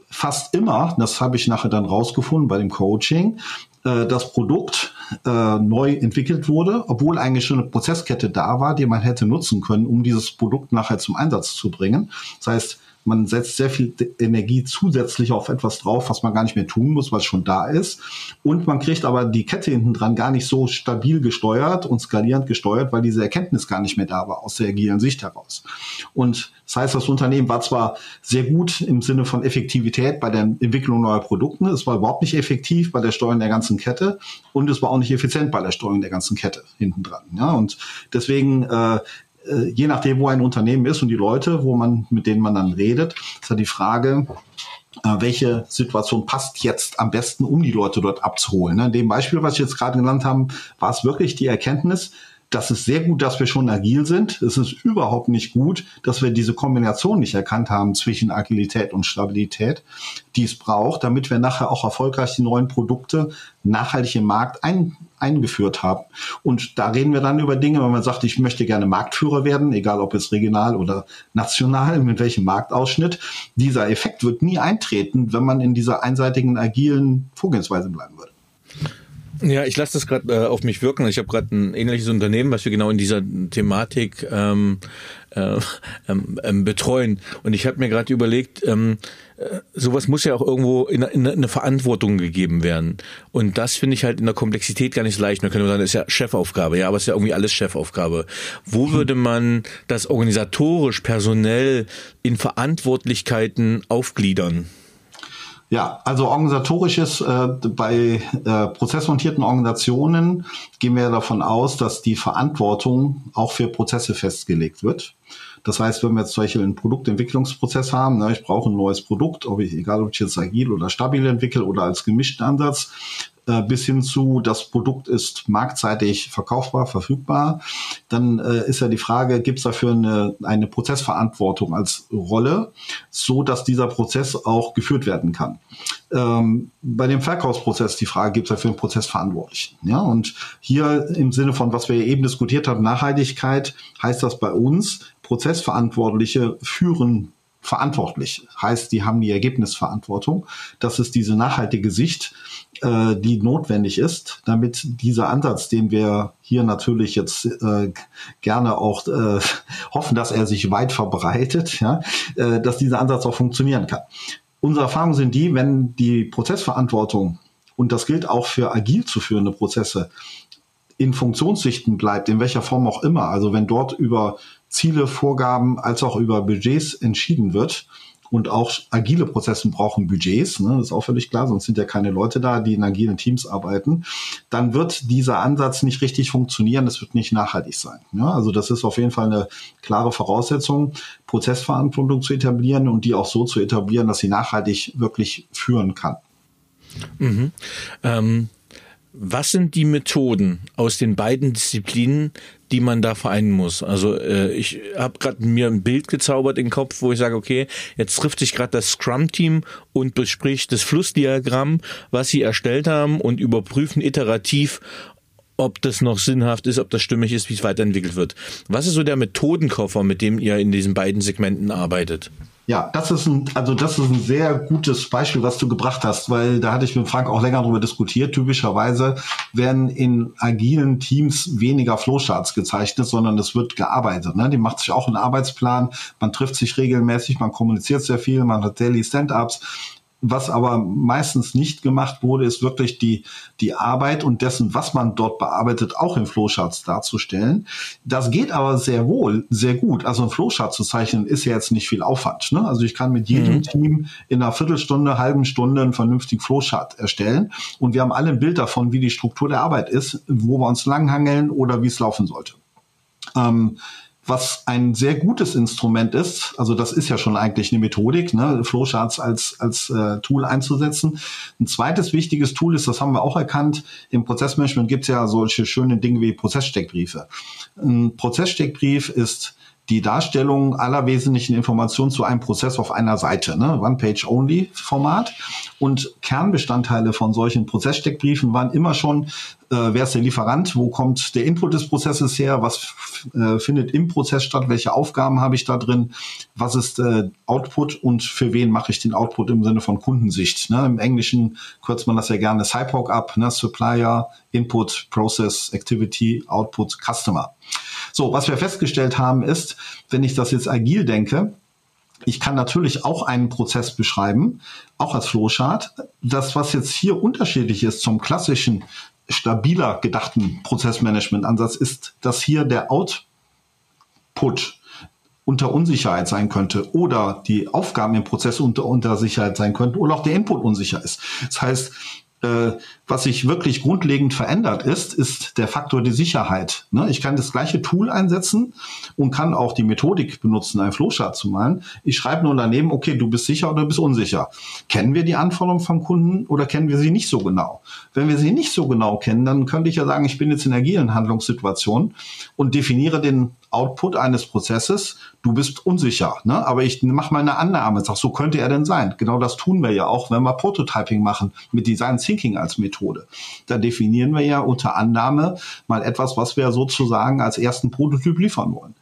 fast immer, das habe ich nachher dann rausgefunden bei dem Coaching, äh, das Produkt äh, neu entwickelt wurde, obwohl eigentlich schon eine Prozesskette da war, die man hätte nutzen können, um dieses Produkt nachher zum Einsatz zu bringen. Das heißt, man setzt sehr viel Energie zusätzlich auf etwas drauf, was man gar nicht mehr tun muss, was schon da ist. Und man kriegt aber die Kette hinten dran gar nicht so stabil gesteuert und skalierend gesteuert, weil diese Erkenntnis gar nicht mehr da war aus der agilen Sicht heraus. Und das heißt, das Unternehmen war zwar sehr gut im Sinne von Effektivität bei der Entwicklung neuer Produkte, es war überhaupt nicht effektiv bei der Steuerung der ganzen Kette und es war auch nicht effizient bei der Steuerung der ganzen Kette hinten dran. Ja, und deswegen äh, je nachdem, wo ein Unternehmen ist und die Leute, wo man, mit denen man dann redet, ist ja die Frage, äh, welche Situation passt jetzt am besten, um die Leute dort abzuholen. Ne? In dem Beispiel, was ich jetzt gerade genannt habe, war es wirklich die Erkenntnis, das ist sehr gut, dass wir schon agil sind. Es ist überhaupt nicht gut, dass wir diese Kombination nicht erkannt haben zwischen Agilität und Stabilität, die es braucht, damit wir nachher auch erfolgreich die neuen Produkte nachhaltig im Markt ein, eingeführt haben. Und da reden wir dann über Dinge, wenn man sagt, ich möchte gerne Marktführer werden, egal ob jetzt regional oder national, mit welchem Marktausschnitt. Dieser Effekt wird nie eintreten, wenn man in dieser einseitigen agilen Vorgehensweise bleiben würde. Ja, ich lasse das gerade äh, auf mich wirken. Ich habe gerade ein ähnliches Unternehmen, was wir genau in dieser Thematik ähm, äh, ähm, ähm, betreuen. Und ich habe mir gerade überlegt, ähm, äh, sowas muss ja auch irgendwo in, in, in eine Verantwortung gegeben werden. Und das finde ich halt in der Komplexität gar nicht leicht. Man könnte sagen, das ist ja Chefaufgabe, ja, aber es ist ja irgendwie alles Chefaufgabe. Wo hm. würde man das organisatorisch, personell in Verantwortlichkeiten aufgliedern? Ja, also organisatorisches, äh, bei äh, prozessmontierten Organisationen gehen wir davon aus, dass die Verantwortung auch für Prozesse festgelegt wird. Das heißt, wenn wir jetzt zum Beispiel einen Produktentwicklungsprozess haben, ne, ich brauche ein neues Produkt, ob ich, egal ob ich jetzt agil oder stabil entwickle oder als gemischten Ansatz, äh, bis hin zu, das Produkt ist marktseitig verkaufbar, verfügbar, dann äh, ist ja die Frage, gibt es dafür eine, eine Prozessverantwortung als Rolle, so dass dieser Prozess auch geführt werden kann. Ähm, bei dem Verkaufsprozess die Frage, gibt es dafür einen Prozessverantwortlichen? Ja, und hier im Sinne von, was wir eben diskutiert haben, Nachhaltigkeit, heißt das bei uns, Prozessverantwortliche führen verantwortlich. Heißt, die haben die Ergebnisverantwortung. Das ist diese nachhaltige Sicht, äh, die notwendig ist, damit dieser Ansatz, den wir hier natürlich jetzt äh, gerne auch äh, hoffen, dass er sich weit verbreitet, ja, äh, dass dieser Ansatz auch funktionieren kann. Unsere Erfahrungen sind die, wenn die Prozessverantwortung, und das gilt auch für agil zu führende Prozesse, in Funktionssichten bleibt, in welcher Form auch immer, also wenn dort über Ziele, Vorgaben als auch über Budgets entschieden wird, und auch agile Prozesse brauchen Budgets, ne, das ist auch völlig klar, sonst sind ja keine Leute da, die in agilen Teams arbeiten, dann wird dieser Ansatz nicht richtig funktionieren, es wird nicht nachhaltig sein. Ja, also das ist auf jeden Fall eine klare Voraussetzung, Prozessverantwortung zu etablieren und die auch so zu etablieren, dass sie nachhaltig wirklich führen kann. Mhm. Ähm, was sind die Methoden aus den beiden Disziplinen, die man da vereinen muss? Also äh, ich habe gerade mir ein Bild gezaubert im Kopf, wo ich sage, okay, jetzt trifft sich gerade das Scrum-Team und bespricht das Flussdiagramm, was sie erstellt haben und überprüfen iterativ, ob das noch sinnhaft ist, ob das stimmig ist, wie es weiterentwickelt wird. Was ist so der Methodenkoffer, mit dem ihr in diesen beiden Segmenten arbeitet? Ja, das ist ein, also das ist ein sehr gutes Beispiel, was du gebracht hast, weil da hatte ich mit Frank auch länger darüber diskutiert. Typischerweise werden in agilen Teams weniger Flowcharts gezeichnet, sondern es wird gearbeitet. Ne? Die macht sich auch einen Arbeitsplan, man trifft sich regelmäßig, man kommuniziert sehr viel, man hat Daily Stand-ups Was aber meistens nicht gemacht wurde, ist wirklich die, die Arbeit und dessen, was man dort bearbeitet, auch in Flowcharts darzustellen. Das geht aber sehr wohl, sehr gut. Also ein Flowchart zu zeichnen ist ja jetzt nicht viel Aufwand. Ne? Also ich kann mit jedem mhm. Team in einer Viertelstunde, halben Stunde einen vernünftigen Flowchart erstellen. Und wir haben alle ein Bild davon, wie die Struktur der Arbeit ist, wo wir uns langhangeln oder wie es laufen sollte. Ähm, was ein sehr gutes Instrument ist, also das ist ja schon eigentlich eine Methodik, ne, Flowcharts als, als äh, Tool einzusetzen. Ein zweites wichtiges Tool ist, das haben wir auch erkannt, im Prozessmanagement gibt es ja solche schönen Dinge wie Prozesssteckbriefe. Ein Prozesssteckbrief ist die Darstellung aller wesentlichen Informationen zu einem Prozess auf einer Seite, ne? One-Page-Only-Format. Und Kernbestandteile von solchen Prozesssteckbriefen waren immer schon, äh, wer ist der Lieferant, wo kommt der Input des Prozesses her, was äh, findet im Prozess statt, welche Aufgaben habe ich da drin, was ist äh, Output und für wen mache ich den Output im Sinne von Kundensicht. Ne? Im Englischen kürzt man das ja gerne SIPOC ab, ne? Supplier, Input, Process, Activity, Output, Customer. So, was wir festgestellt haben ist, wenn ich das jetzt agil denke, ich kann natürlich auch einen Prozess beschreiben, auch als Flowchart. Das, was jetzt hier unterschiedlich ist zum klassischen, stabiler gedachten Prozessmanagement-Ansatz, ist, dass hier der Output unter Unsicherheit sein könnte oder die Aufgaben im Prozess unter, unter Sicherheit sein könnten oder auch der Input unsicher ist. Das heißt, was sich wirklich grundlegend verändert ist, ist der Faktor die Sicherheit. Ne? Ich kann das gleiche Tool einsetzen und kann auch die Methodik benutzen, einen Flowchart zu malen. Ich schreibe nur daneben, okay, du bist sicher oder du bist unsicher. Kennen wir die Anforderungen vom Kunden oder kennen wir sie nicht so genau? Wenn wir sie nicht so genau kennen, dann könnte ich ja sagen, ich bin jetzt in agilen Handlungssituationen und definiere den Output eines Prozesses, du bist unsicher, ne? aber ich mache mal eine Annahme, sag, so könnte er denn sein. Genau das tun wir ja auch, wenn wir Prototyping machen mit Design Thinking als Methode. Da definieren wir ja unter Annahme mal etwas, was wir sozusagen als ersten Prototyp liefern wollen.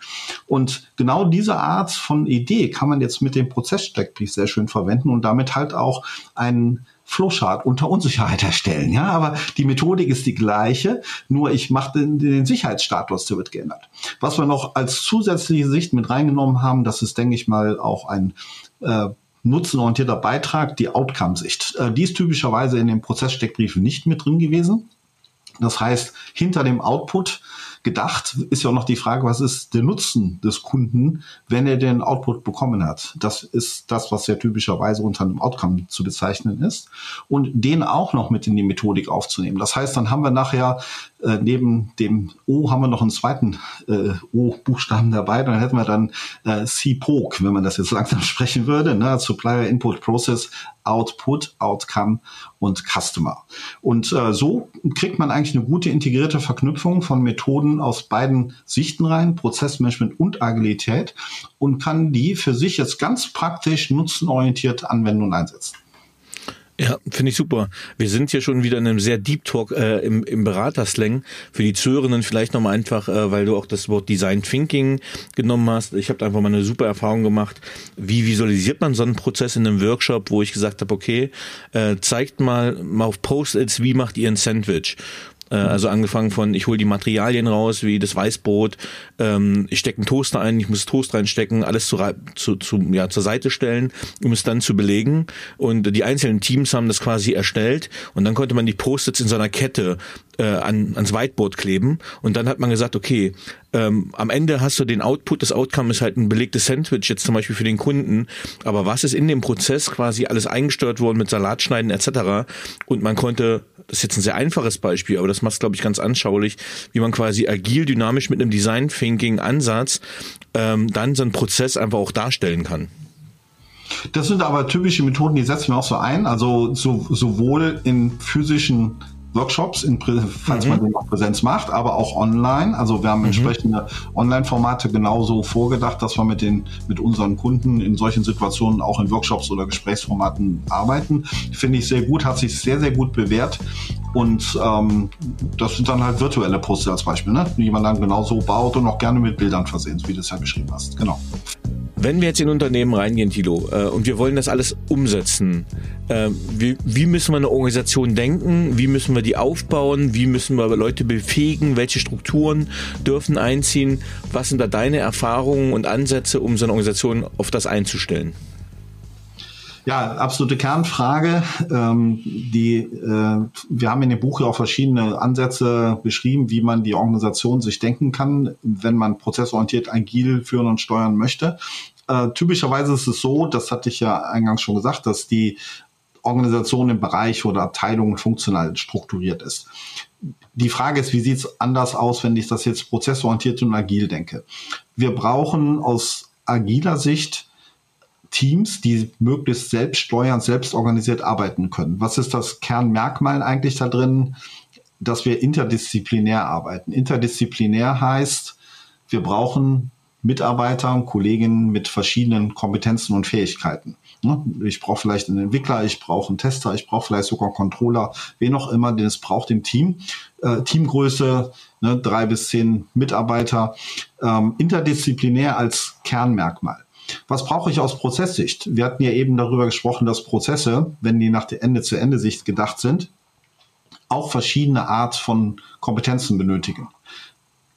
Und genau diese Art von Idee kann man jetzt mit dem Prozesssteckbrief sehr schön verwenden und damit halt auch einen Flowchart unter Unsicherheit erstellen. Ja, aber die Methodik ist die gleiche, nur ich mache den, den Sicherheitsstatus, der wird geändert. Was wir noch als zusätzliche Sicht mit reingenommen haben, das ist, denke ich mal, auch ein äh, nutzenorientierter Beitrag, die Outcome-Sicht. Äh, die ist typischerweise in den Prozesssteckbriefen nicht mit drin gewesen. Das heißt, hinter dem Output gedacht ist ja auch noch die Frage, was ist der Nutzen des Kunden, wenn er den Output bekommen hat. Das ist das, was ja typischerweise unter einem Outcome zu bezeichnen ist. Und den auch noch mit in die Methodik aufzunehmen. Das heißt, dann haben wir nachher äh, neben dem O haben wir noch einen zweiten äh, O-Buchstaben dabei. Dann hätten wir dann äh, CPOC, wenn man das jetzt langsam sprechen würde, ne? Supplier Input Process Output, Outcome und Customer. Und äh, so kriegt man eigentlich eine gute integrierte Verknüpfung von Methoden aus beiden Sichten rein, Prozessmanagement und Agilität und kann die für sich jetzt ganz praktisch nutzenorientiert anwenden und einsetzen. Ja, finde ich super. Wir sind hier schon wieder in einem sehr Deep Talk äh, im, im Beraterslang. Für die Zuhörenden vielleicht nochmal einfach, äh, weil du auch das Wort Design Thinking genommen hast. Ich habe einfach mal eine super Erfahrung gemacht. Wie visualisiert man so einen Prozess in einem Workshop, wo ich gesagt habe, okay, äh, zeigt mal, mal auf Post-its, wie macht ihr ein Sandwich? Äh, also angefangen von, ich hole die Materialien raus, wie das Weißbrot, ähm, ich stecke einen Toaster ein, ich muss Toast reinstecken, alles zu, zu, zu, ja, zur Seite stellen, um es dann zu belegen. Und die einzelnen Teams haben das quasi erstellt und dann konnte man die Post-its in so einer Kette äh, an, ans Whiteboard kleben und dann hat man gesagt, okay, ähm, am Ende hast du den Output, das Outcome ist halt ein belegtes Sandwich jetzt zum Beispiel für den Kunden, aber was ist in dem Prozess quasi alles eingesteuert worden mit Salatschneiden etc. und man konnte, das ist jetzt ein sehr einfaches Beispiel, aber das macht glaube ich ganz anschaulich, wie man quasi agil, dynamisch mit einem Design Thinking Ansatz ähm, dann so einen Prozess einfach auch darstellen kann. Das sind aber typische Methoden, die setzen wir auch so ein. Also so, sowohl in physischen Workshops, in, falls mhm. man den auch Präsenz macht, aber auch online. Also wir haben mhm. entsprechende Online-Formate genauso vorgedacht, dass wir mit den mit unseren Kunden in solchen Situationen auch in Workshops oder Gesprächsformaten arbeiten. Finde ich sehr gut, hat sich sehr, sehr gut bewährt. Und ähm, das sind dann halt virtuelle Poster als Beispiel, ne? die man dann genauso baut und auch gerne mit Bildern versehen, wie du es ja beschrieben hast. Genau. Wenn wir jetzt in Unternehmen reingehen, Tilo, äh, und wir wollen das alles umsetzen, äh, wie, wie, müssen wir eine Organisation denken? Wie müssen wir die aufbauen? Wie müssen wir Leute befähigen? Welche Strukturen dürfen einziehen? Was sind da deine Erfahrungen und Ansätze, um so eine Organisation auf das einzustellen? Ja, absolute Kernfrage. Ähm, die, äh, wir haben in dem Buch ja auch verschiedene Ansätze beschrieben, wie man die Organisation sich denken kann, wenn man prozessorientiert agil führen und steuern möchte. Äh, typischerweise ist es so, das hatte ich ja eingangs schon gesagt, dass die Organisation im Bereich oder Abteilung funktional strukturiert ist. Die Frage ist, wie sieht es anders aus, wenn ich das jetzt prozessorientiert und agil denke? Wir brauchen aus agiler Sicht Teams, die möglichst selbst steuern, selbst organisiert arbeiten können. Was ist das Kernmerkmal eigentlich da drin? Dass wir interdisziplinär arbeiten. Interdisziplinär heißt, wir brauchen Mitarbeiter und Kolleginnen mit verschiedenen Kompetenzen und Fähigkeiten. Ne? Ich brauche vielleicht einen Entwickler, ich brauche einen Tester, ich brauche vielleicht sogar einen Controller, wen auch immer, den es braucht im Team. Äh, Teamgröße, ne, drei bis zehn Mitarbeiter, ähm, interdisziplinär als Kernmerkmal. Was brauche ich aus Prozesssicht? Wir hatten ja eben darüber gesprochen, dass Prozesse, wenn die nach der Ende-zu-Ende-Sicht gedacht sind, auch verschiedene Art von Kompetenzen benötigen.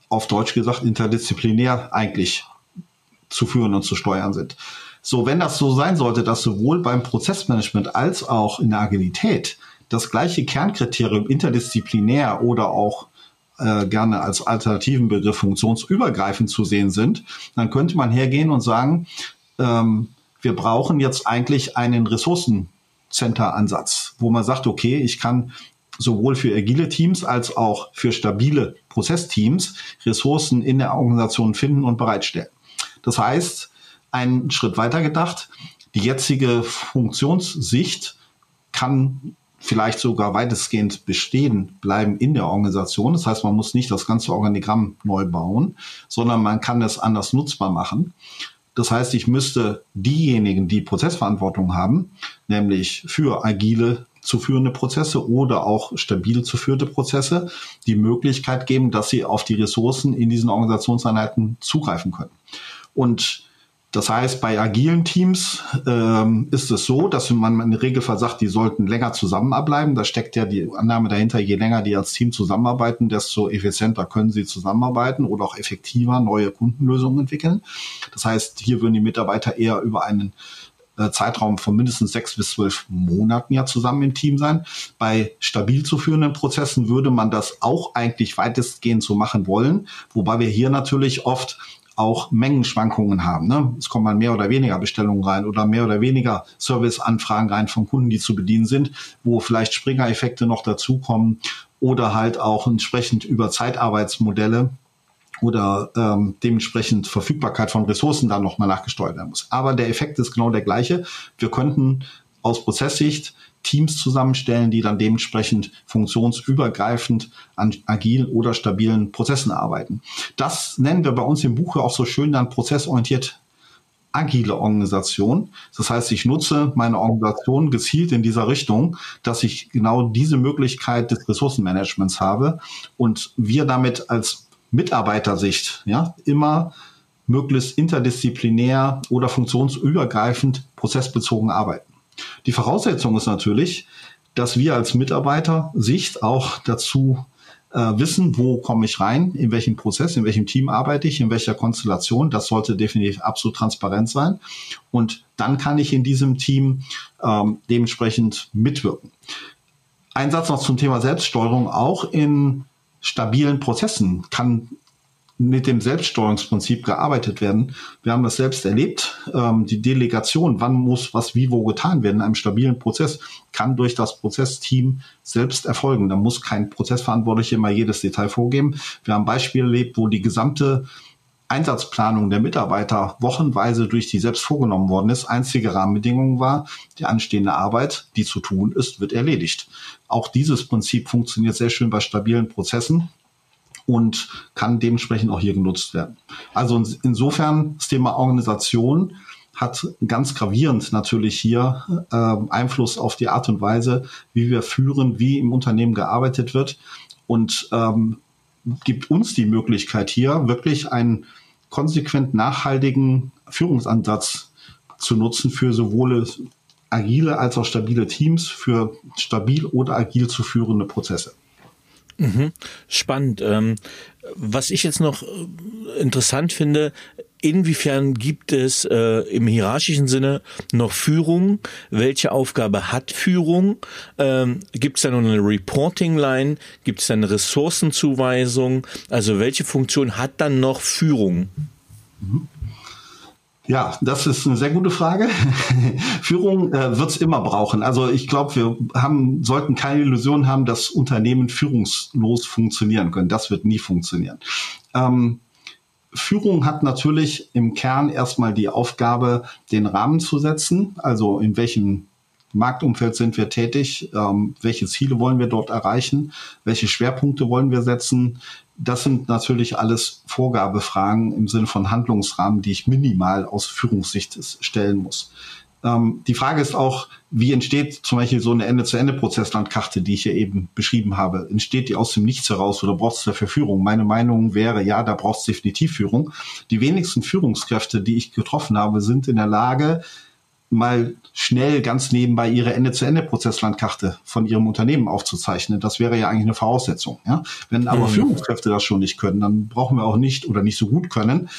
Auf Deutsch gesagt, interdisziplinär eigentlich zu führen und zu steuern sind. So, wenn das so sein sollte, dass sowohl beim Prozessmanagement als auch in der Agilität das gleiche Kernkriterium interdisziplinär oder auch äh, gerne als alternativen Begriff funktionsübergreifend zu sehen sind, dann könnte man hergehen und sagen, ähm, wir brauchen jetzt eigentlich einen Ressourcencenter-Ansatz, wo man sagt, okay, ich kann sowohl für agile Teams als auch für stabile Prozessteams Ressourcen in der Organisation finden und bereitstellen. Das heißt, einen Schritt weiter gedacht, die jetzige Funktionssicht kann vielleicht sogar weitestgehend bestehen bleiben in der Organisation. Das heißt, man muss nicht das ganze Organigramm neu bauen, sondern man kann es anders nutzbar machen. Das heißt, ich müsste diejenigen, die Prozessverantwortung haben, nämlich für agile zu führende Prozesse oder auch stabil zu führte Prozesse, die Möglichkeit geben, dass sie auf die Ressourcen in diesen Organisationseinheiten zugreifen können. Und das heißt, bei agilen Teams ähm, ist es so, dass man in der Regelfall sagt, die sollten länger zusammenbleiben. Da steckt ja die Annahme dahinter, je länger die als Team zusammenarbeiten, desto effizienter können sie zusammenarbeiten oder auch effektiver neue Kundenlösungen entwickeln. Das heißt, hier würden die Mitarbeiter eher über einen äh, Zeitraum von mindestens sechs bis zwölf Monaten ja zusammen im Team sein. Bei stabil zu führenden Prozessen würde man das auch eigentlich weitestgehend so machen wollen, wobei wir hier natürlich oft auch Mengenschwankungen haben. Ne? Es kommen mal mehr oder weniger Bestellungen rein oder mehr oder weniger Serviceanfragen rein von Kunden, die zu bedienen sind, wo vielleicht Springer-Effekte noch dazukommen oder halt auch entsprechend über Zeitarbeitsmodelle oder ähm, dementsprechend Verfügbarkeit von Ressourcen dann nochmal nachgesteuert werden muss. Aber der Effekt ist genau der gleiche. Wir könnten aus Prozesssicht Teams zusammenstellen, die dann dementsprechend funktionsübergreifend an agilen oder stabilen Prozessen arbeiten. Das nennen wir bei uns im Buch ja auch so schön dann prozessorientiert agile Organisation. Das heißt, ich nutze meine Organisation gezielt in dieser Richtung, dass ich genau diese Möglichkeit des Ressourcenmanagements habe und wir damit als Mitarbeitersicht ja immer möglichst interdisziplinär oder funktionsübergreifend prozessbezogen arbeiten. Die Voraussetzung ist natürlich, dass wir als Mitarbeiter Sicht auch dazu äh, wissen, wo komme ich rein, in welchem Prozess, in welchem Team arbeite ich, in welcher Konstellation. Das sollte definitiv absolut transparent sein. Und dann kann ich in diesem Team ähm, dementsprechend mitwirken. Ein Satz noch zum Thema Selbststeuerung. Auch in stabilen Prozessen kann mit dem Selbststeuerungsprinzip gearbeitet werden. Wir haben das selbst erlebt. Ähm, die Delegation, wann muss was wie wo getan werden in einem stabilen Prozess, kann durch das Prozessteam selbst erfolgen. Da muss kein Prozessverantwortlicher immer jedes Detail vorgeben. Wir haben Beispiele erlebt, wo die gesamte Einsatzplanung der Mitarbeiter wochenweise durch die selbst vorgenommen worden ist. Einzige Rahmenbedingung war, die anstehende Arbeit, die zu tun ist, wird erledigt. Auch dieses Prinzip funktioniert sehr schön bei stabilen Prozessen und kann dementsprechend auch hier genutzt werden. Also insofern das Thema Organisation hat ganz gravierend natürlich hier äh, Einfluss auf die Art und Weise, wie wir führen, wie im Unternehmen gearbeitet wird und ähm, gibt uns die Möglichkeit hier wirklich einen konsequent nachhaltigen Führungsansatz zu nutzen für sowohl agile als auch stabile Teams, für stabil oder agil zu führende Prozesse. Mhm. Spannend. Ähm, was ich jetzt noch äh, interessant finde, inwiefern gibt es äh, im hierarchischen Sinne noch Führung? Welche Aufgabe hat Führung? Ähm, gibt es da noch eine Reporting-Line? Gibt es da eine Ressourcenzuweisung? Also welche Funktion hat dann noch Führung? Mhm. Ja, das ist eine sehr gute Frage. Führung äh, wird es immer brauchen. Also ich glaube, wir haben, sollten keine Illusion haben, dass Unternehmen führungslos funktionieren können. Das wird nie funktionieren. Ähm, Führung hat natürlich im Kern erstmal die Aufgabe, den Rahmen zu setzen. Also in welchem Marktumfeld sind wir tätig? Ähm, welche Ziele wollen wir dort erreichen? Welche Schwerpunkte wollen wir setzen? Das sind natürlich alles Vorgabefragen im Sinne von Handlungsrahmen, die ich minimal aus Führungssicht stellen muss. Ähm, die Frage ist auch, wie entsteht zum Beispiel so eine Ende-zu-Ende-Prozesslandkarte, die ich hier eben beschrieben habe? Entsteht die aus dem Nichts heraus oder braucht es dafür Führung? Meine Meinung wäre, ja, da braucht es definitiv Führung. Die wenigsten Führungskräfte, die ich getroffen habe, sind in der Lage, mal schnell ganz nebenbei ihre Ende-zu-Ende-Prozesslandkarte von ihrem Unternehmen aufzuzeichnen. Das wäre ja eigentlich eine Voraussetzung. Ja? Wenn aber mhm. Führungskräfte das schon nicht können, dann brauchen wir auch nicht oder nicht so gut können,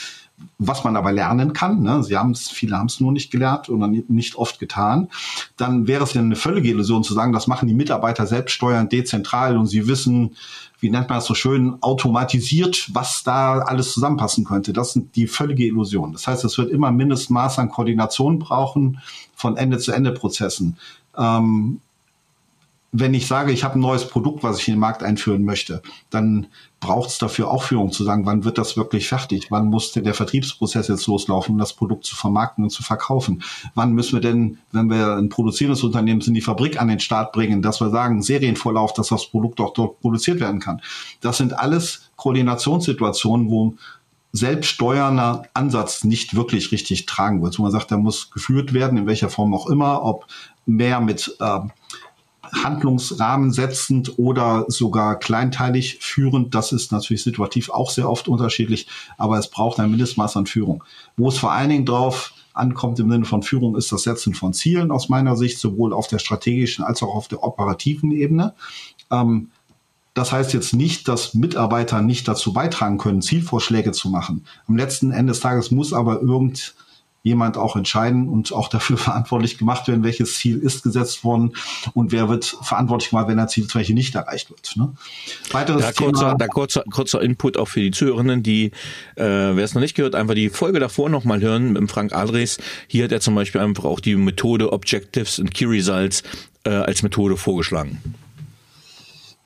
was man aber lernen kann, ne? sie haben es, viele haben es nur nicht gelernt oder nicht oft getan, dann wäre es ja eine völlige Illusion zu sagen, das machen die Mitarbeiter selbst steuern dezentral und sie wissen, wie nennt man das so schön, automatisiert, was da alles zusammenpassen könnte. Das sind die völlige Illusion. Das heißt, es wird immer Mindestmaß an Koordination brauchen von Ende-zu-Ende-Prozessen. Ähm, wenn ich sage, ich habe ein neues Produkt, was ich in den Markt einführen möchte, dann braucht es dafür auch Führung zu sagen, wann wird das wirklich fertig? Wann muss der Vertriebsprozess jetzt loslaufen, um das Produkt zu vermarkten und zu verkaufen? Wann müssen wir denn, wenn wir ein produzierendes Unternehmen sind, die Fabrik an den Start bringen, dass wir sagen, Serienvorlauf, dass das Produkt auch dort produziert werden kann? Das sind alles Koordinationssituationen, wo selbststeuernder Ansatz nicht wirklich richtig tragen wird. Wo man sagt, da muss geführt werden, in welcher Form auch immer, ob mehr mit äh, Handlungsrahmen setzend oder sogar kleinteilig führend. Das ist natürlich situativ auch sehr oft unterschiedlich, aber es braucht ein Mindestmaß an Führung. Wo es vor allen Dingen drauf ankommt im Sinne von Führung, ist das Setzen von Zielen aus meiner Sicht, sowohl auf der strategischen als auch auf der operativen Ebene. Ähm, das heißt jetzt nicht, dass Mitarbeiter nicht dazu beitragen können, Zielvorschläge zu machen. Am letzten Ende des Tages muss aber irgend jemand auch entscheiden und auch dafür verantwortlich gemacht werden, welches Ziel ist gesetzt worden und wer wird verantwortlich gemacht, wenn ein Ziel zum Beispiel nicht erreicht wird. Ne? Weiteres kurzer, Thema. Da kurzer, kurzer Input auch für die Zuhörenden, die, äh, wer es noch nicht gehört, einfach die Folge davor nochmal hören mit dem Frank Adres. Hier hat er zum Beispiel einfach auch die Methode Objectives und Key Results äh, als Methode vorgeschlagen.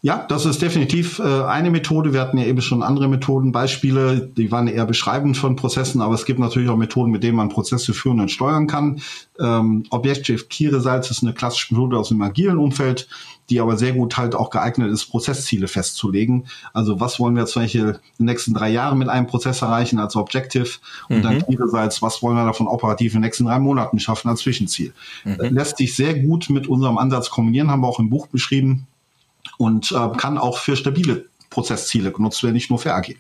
Ja, das ist definitiv äh, eine Methode. Wir hatten ja eben schon andere Methoden, Beispiele, die waren eher beschreibend von Prozessen, aber es gibt natürlich auch Methoden, mit denen man Prozesse führen und steuern kann. Ähm, Objective Key Results ist eine klassische Methode aus dem agilen Umfeld, die aber sehr gut halt auch geeignet ist, Prozessziele festzulegen. Also was wollen wir zum Beispiel in den nächsten drei Jahren mit einem Prozess erreichen als Objective und mhm. dann Key Results, was wollen wir davon operativ in den nächsten drei Monaten schaffen als Zwischenziel. Mhm. Lässt sich sehr gut mit unserem Ansatz kombinieren, haben wir auch im Buch beschrieben und äh, kann auch für stabile Prozessziele genutzt werden, nicht nur für agil.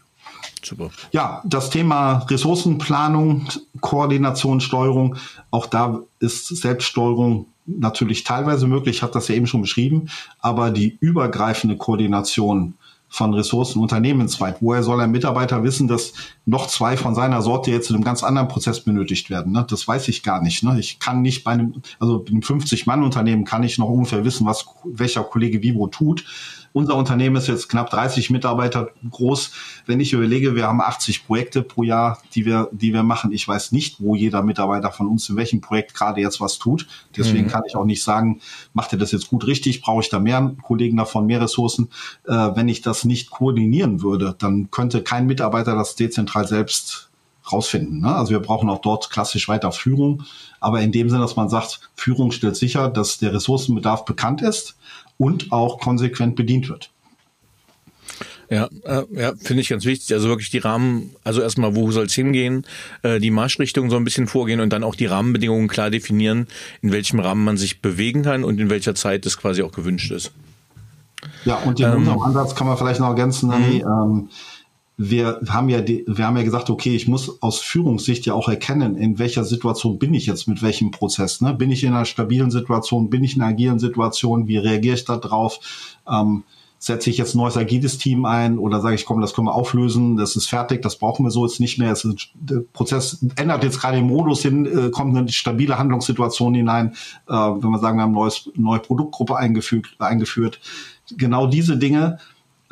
Super. Ja, das Thema Ressourcenplanung, Koordination, Steuerung, auch da ist Selbststeuerung natürlich teilweise möglich, ich habe das ja eben schon beschrieben, aber die übergreifende Koordination von Ressourcen unternehmensweit. Woher soll ein Mitarbeiter wissen, dass noch zwei von seiner Sorte jetzt in einem ganz anderen Prozess benötigt werden? Ne? Das weiß ich gar nicht. Ne? Ich kann nicht bei einem, also einem 50-Mann-Unternehmen kann ich noch ungefähr wissen, was welcher Kollege wo tut. Unser Unternehmen ist jetzt knapp 30 Mitarbeiter groß. Wenn ich überlege, wir haben 80 Projekte pro Jahr, die wir, die wir machen. Ich weiß nicht, wo jeder Mitarbeiter von uns in welchem Projekt gerade jetzt was tut. Deswegen mhm. kann ich auch nicht sagen, macht ihr das jetzt gut richtig? Brauche ich da mehr Kollegen davon, mehr Ressourcen? Äh, wenn ich das nicht koordinieren würde, dann könnte kein Mitarbeiter das dezentral selbst rausfinden. Ne? Also wir brauchen auch dort klassisch weiter Führung, aber in dem Sinne, dass man sagt, Führung stellt sicher, dass der Ressourcenbedarf bekannt ist und auch konsequent bedient wird. Ja, äh, ja finde ich ganz wichtig. Also wirklich die Rahmen, also erstmal, wo soll es hingehen, äh, die Marschrichtung so ein bisschen vorgehen und dann auch die Rahmenbedingungen klar definieren, in welchem Rahmen man sich bewegen kann und in welcher Zeit das quasi auch gewünscht ist. Ja, und in ähm, unserem Ansatz kann man vielleicht noch ergänzen, Nani, mhm. ähm, wir haben ja wir haben ja gesagt, okay, ich muss aus Führungssicht ja auch erkennen, in welcher Situation bin ich jetzt mit welchem Prozess. Ne? Bin ich in einer stabilen Situation, bin ich in einer agilen Situation, wie reagiere ich da drauf? Ähm, setze ich jetzt ein neues agiles Team ein oder sage ich, komm, das können wir auflösen, das ist fertig, das brauchen wir so jetzt nicht mehr. Ist, der Prozess ändert jetzt gerade den Modus hin, äh, kommt eine stabile Handlungssituation hinein, äh, wenn wir sagen, wir haben eine neue Produktgruppe eingefügt, eingeführt. Genau diese Dinge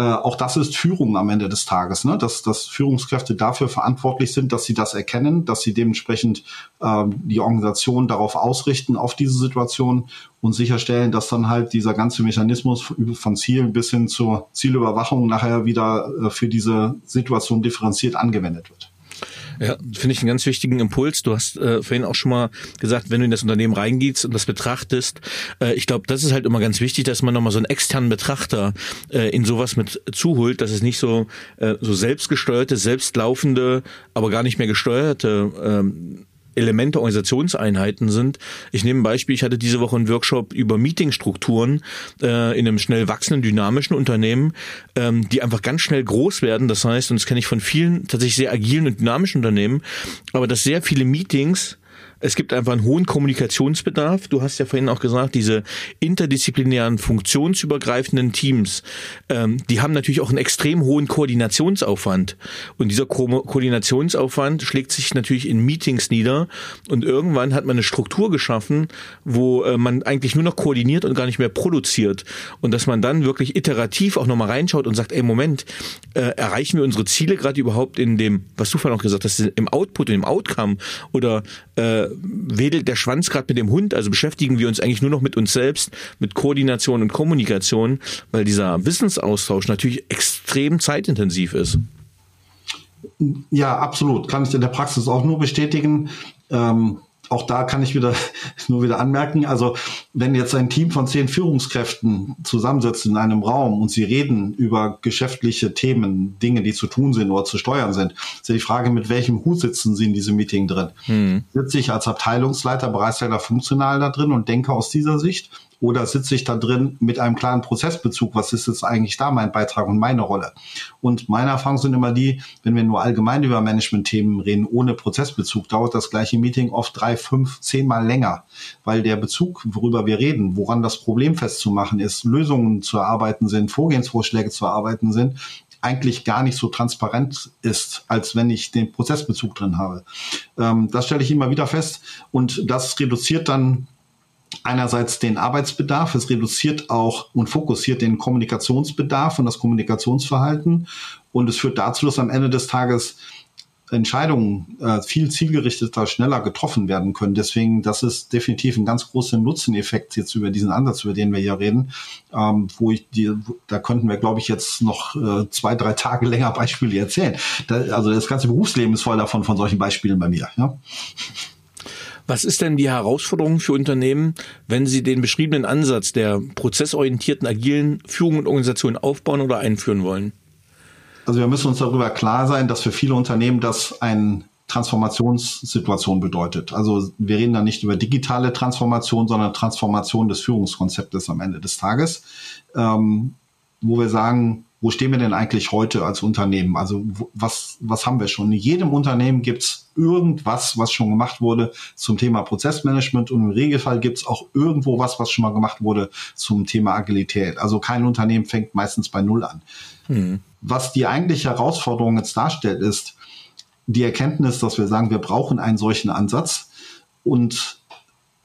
äh, auch das ist Führung am Ende des Tages, ne? dass, dass Führungskräfte dafür verantwortlich sind, dass sie das erkennen, dass sie dementsprechend äh, die Organisation darauf ausrichten, auf diese Situation und sicherstellen, dass dann halt dieser ganze Mechanismus von Zielen bis hin zur Zielüberwachung nachher wieder äh, für diese Situation differenziert angewendet wird. Ja, finde ich einen ganz wichtigen Impuls. Du hast äh, vorhin auch schon mal gesagt, wenn du in das Unternehmen reingehst und das betrachtest, äh, ich glaube, das ist halt immer ganz wichtig, dass man nochmal so einen externen Betrachter äh, in sowas mit zuholt, dass es nicht so, äh, so selbstgesteuerte, selbstlaufende, aber gar nicht mehr gesteuerte ähm, Elemente Organisationseinheiten sind. Ich nehme ein Beispiel, ich hatte diese Woche einen Workshop über Meetingstrukturen äh, in einem schnell wachsenden, dynamischen Unternehmen, ähm, die einfach ganz schnell groß werden. Das heißt, und das kenne ich von vielen tatsächlich sehr agilen und dynamischen Unternehmen, aber dass sehr viele Meetings es gibt einfach einen hohen Kommunikationsbedarf. Du hast ja vorhin auch gesagt, diese interdisziplinären, funktionsübergreifenden Teams, ähm, die haben natürlich auch einen extrem hohen Koordinationsaufwand. Und dieser Ko Koordinationsaufwand schlägt sich natürlich in Meetings nieder. Und irgendwann hat man eine Struktur geschaffen, wo äh, man eigentlich nur noch koordiniert und gar nicht mehr produziert. Und dass man dann wirklich iterativ auch nochmal reinschaut und sagt, ey, Moment, äh, erreichen wir unsere Ziele gerade überhaupt in dem, was du vorhin auch gesagt hast, im Output, dem Outcome oder äh, wedelt der Schwanz gerade mit dem Hund, also beschäftigen wir uns eigentlich nur noch mit uns selbst, mit Koordination und Kommunikation, weil dieser Wissensaustausch natürlich extrem zeitintensiv ist. Ja, absolut. Kann ich in der Praxis auch nur bestätigen. Ähm, auch da kann ich wieder nur wieder anmerken, also wenn jetzt ein Team von zehn Führungskräften zusammensetzt in einem Raum und sie reden über geschäftliche Themen, Dinge, die zu tun sind oder zu steuern sind, ist ja die Frage, mit welchem Hut sitzen sie in diesem Meeting drin? Hm. Sitze ich als Abteilungsleiter, Bereichsleiter funktional da drin und denke aus dieser Sicht oder sitze ich da drin mit einem klaren Prozessbezug? Was ist jetzt eigentlich da mein Beitrag und meine Rolle? Und meine Erfahrungen sind immer die, wenn wir nur allgemein über Management-Themen reden, ohne Prozessbezug, dauert das gleiche Meeting oft drei, fünf, zehnmal länger, weil der Bezug, worüber wir reden, woran das Problem festzumachen ist, Lösungen zu erarbeiten sind, Vorgehensvorschläge zu erarbeiten sind, eigentlich gar nicht so transparent ist, als wenn ich den Prozessbezug drin habe. Ähm, das stelle ich immer wieder fest und das reduziert dann einerseits den Arbeitsbedarf, es reduziert auch und fokussiert den Kommunikationsbedarf und das Kommunikationsverhalten und es führt dazu, dass am Ende des Tages Entscheidungen äh, viel zielgerichteter, schneller getroffen werden können. Deswegen, das ist definitiv ein ganz großer Nutzeneffekt jetzt über diesen Ansatz, über den wir hier reden, ähm, wo ich die, da könnten wir, glaube ich, jetzt noch äh, zwei, drei Tage länger Beispiele erzählen. Da, also das ganze Berufsleben ist voll davon, von solchen Beispielen bei mir. Ja. Was ist denn die Herausforderung für Unternehmen, wenn sie den beschriebenen Ansatz der prozessorientierten agilen Führung und Organisation aufbauen oder einführen wollen? Also wir müssen uns darüber klar sein, dass für viele Unternehmen das eine Transformationssituation bedeutet. Also wir reden da nicht über digitale Transformation, sondern Transformation des Führungskonzeptes am Ende des Tages, ähm, wo wir sagen, wo stehen wir denn eigentlich heute als Unternehmen? Also was, was haben wir schon? In jedem Unternehmen gibt's irgendwas, was schon gemacht wurde zum Thema Prozessmanagement und im Regelfall gibt's auch irgendwo was, was schon mal gemacht wurde zum Thema Agilität. Also kein Unternehmen fängt meistens bei Null an. Mhm. Was die eigentliche Herausforderung jetzt darstellt, ist die Erkenntnis, dass wir sagen, wir brauchen einen solchen Ansatz und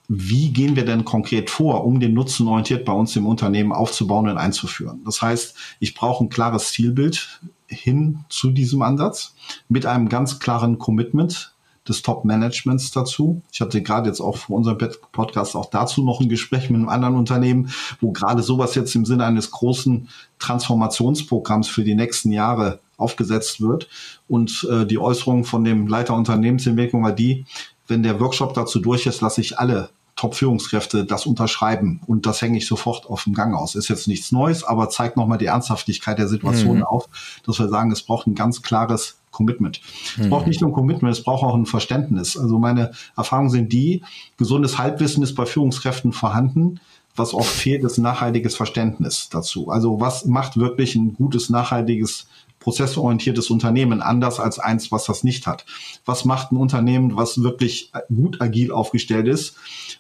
wie gehen wir denn konkret vor, um den Nutzen orientiert bei uns im Unternehmen aufzubauen und einzuführen. Das heißt, ich brauche ein klares Zielbild hin zu diesem Ansatz mit einem ganz klaren Commitment des Top-Managements dazu. Ich hatte gerade jetzt auch vor unserem Podcast auch dazu noch ein Gespräch mit einem anderen Unternehmen, wo gerade sowas jetzt im Sinne eines großen Transformationsprogramms für die nächsten Jahre aufgesetzt wird. Und äh, die Äußerung von dem Leiter Unternehmensentwicklung war die, wenn der Workshop dazu durch ist, lasse ich alle Top-Führungskräfte das unterschreiben und das hänge ich sofort auf dem Gang aus. Ist jetzt nichts Neues, aber zeigt nochmal die Ernsthaftigkeit der Situation mhm. auf, dass wir sagen, es braucht ein ganz klares Commitment. Mhm. Es braucht nicht nur ein Commitment, es braucht auch ein Verständnis. Also meine Erfahrungen sind die, gesundes Halbwissen ist bei Führungskräften vorhanden. Was oft fehlt, ist nachhaltiges Verständnis dazu. Also was macht wirklich ein gutes, nachhaltiges prozessorientiertes Unternehmen anders als eins, was das nicht hat? Was macht ein Unternehmen, was wirklich gut agil aufgestellt ist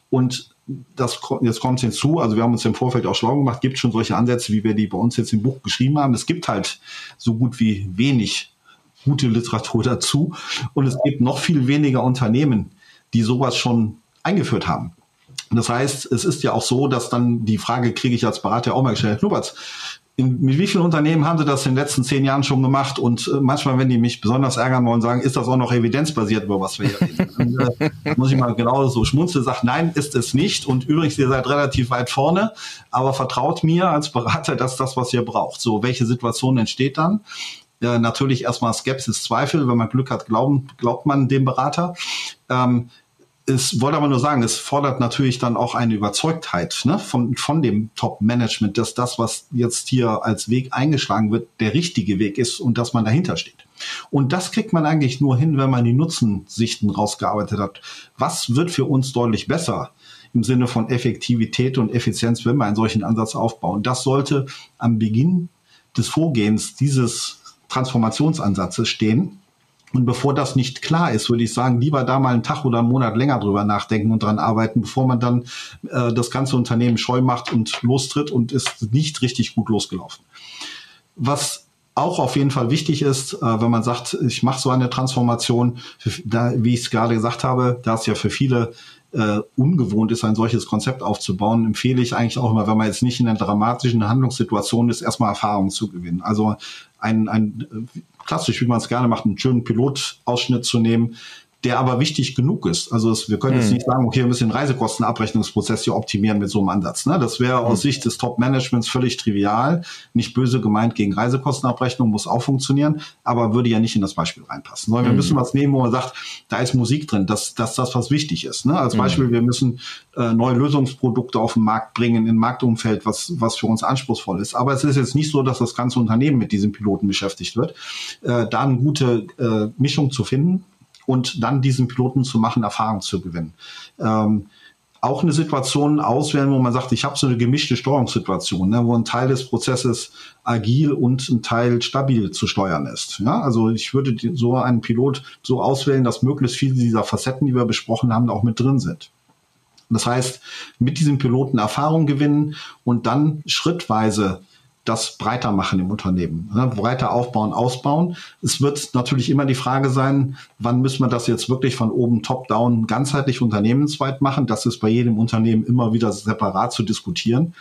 und das, jetzt kommt es hinzu, also wir haben uns im Vorfeld auch schlau gemacht, gibt schon solche Ansätze, wie wir die bei uns jetzt im Buch geschrieben haben. Es gibt halt so gut wie wenig gute Literatur dazu und es gibt noch viel weniger Unternehmen, die sowas schon eingeführt haben. Das heißt, es ist ja auch so, dass dann die Frage kriege ich als Berater auch mal gestellt, Herr in, mit wie vielen Unternehmen haben Sie das in den letzten zehn Jahren schon gemacht? Und äh, manchmal, wenn die mich besonders ärgern wollen, sagen, ist das auch noch evidenzbasiert, über was wir hier reden? Dann, äh, muss ich mal genau so schmunzeln, sagt, nein, ist es nicht. Und übrigens, ihr seid relativ weit vorne, aber vertraut mir als Berater, dass das, was ihr braucht. So, welche Situation entsteht dann? Äh, natürlich erstmal Skepsis, Zweifel. Wenn man Glück hat, glauben, glaubt man dem Berater. Ähm, es wollte aber nur sagen, es fordert natürlich dann auch eine Überzeugtheit ne, von, von dem Top-Management, dass das, was jetzt hier als Weg eingeschlagen wird, der richtige Weg ist und dass man dahinter steht. Und das kriegt man eigentlich nur hin, wenn man die Nutzensichten rausgearbeitet hat. Was wird für uns deutlich besser im Sinne von Effektivität und Effizienz, wenn wir einen solchen Ansatz aufbauen? Das sollte am Beginn des Vorgehens dieses Transformationsansatzes stehen und bevor das nicht klar ist, würde ich sagen, lieber da mal einen Tag oder einen Monat länger drüber nachdenken und dran arbeiten, bevor man dann äh, das ganze Unternehmen scheu macht und lostritt und ist nicht richtig gut losgelaufen. Was auch auf jeden Fall wichtig ist, äh, wenn man sagt, ich mache so eine Transformation, da, wie ich es gerade gesagt habe, da es ja für viele äh, ungewohnt ist, ein solches Konzept aufzubauen, empfehle ich eigentlich auch immer, wenn man jetzt nicht in einer dramatischen Handlungssituation ist, erstmal Erfahrung zu gewinnen. Also ein, ein klassisch, wie man es gerne macht, einen schönen Pilotausschnitt zu nehmen, der aber wichtig genug ist. Also es, wir können jetzt hm. nicht sagen, okay, wir müssen den Reisekostenabrechnungsprozess hier optimieren mit so einem Ansatz. Ne? Das wäre aus hm. Sicht des Top-Managements völlig trivial. Nicht böse gemeint gegen Reisekostenabrechnung, muss auch funktionieren, aber würde ja nicht in das Beispiel reinpassen. Sondern wir hm. müssen was nehmen, wo man sagt, da ist Musik drin, dass, dass das was wichtig ist. Ne? Als Beispiel, wir müssen äh, neue Lösungsprodukte auf den Markt bringen, in ein Marktumfeld, was, was für uns anspruchsvoll ist. Aber es ist jetzt nicht so, dass das ganze Unternehmen mit diesem Piloten beschäftigt wird. Äh, da eine gute äh, Mischung zu finden, und dann diesen Piloten zu machen, Erfahrung zu gewinnen. Ähm, auch eine Situation auswählen, wo man sagt, ich habe so eine gemischte Steuerungssituation, ne, wo ein Teil des Prozesses agil und ein Teil stabil zu steuern ist. Ja, also ich würde so einen Pilot so auswählen, dass möglichst viele dieser Facetten, die wir besprochen haben, auch mit drin sind. Das heißt, mit diesem Piloten Erfahrung gewinnen und dann schrittweise das breiter machen im Unternehmen, ne? breiter aufbauen, ausbauen. Es wird natürlich immer die Frage sein, wann müssen wir das jetzt wirklich von oben top-down ganzheitlich unternehmensweit machen. Das ist bei jedem Unternehmen immer wieder separat zu diskutieren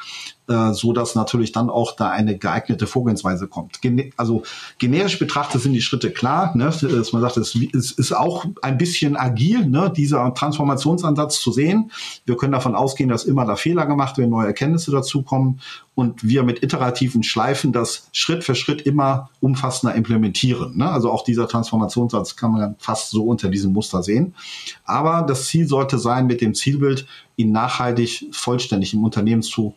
äh, so dass natürlich dann auch da eine geeignete Vorgehensweise kommt. Gene also generisch betrachtet sind die Schritte klar, ne? dass man sagt, es ist auch ein bisschen agil, ne? dieser Transformationsansatz zu sehen. Wir können davon ausgehen, dass immer da Fehler gemacht werden, neue Erkenntnisse dazukommen und wir mit iterativen Schleifen das Schritt für Schritt immer umfassender implementieren. Ne? Also auch dieser Transformationsansatz kann man fast so unter diesem Muster sehen. Aber das Ziel sollte sein, mit dem Zielbild ihn nachhaltig vollständig im Unternehmen zu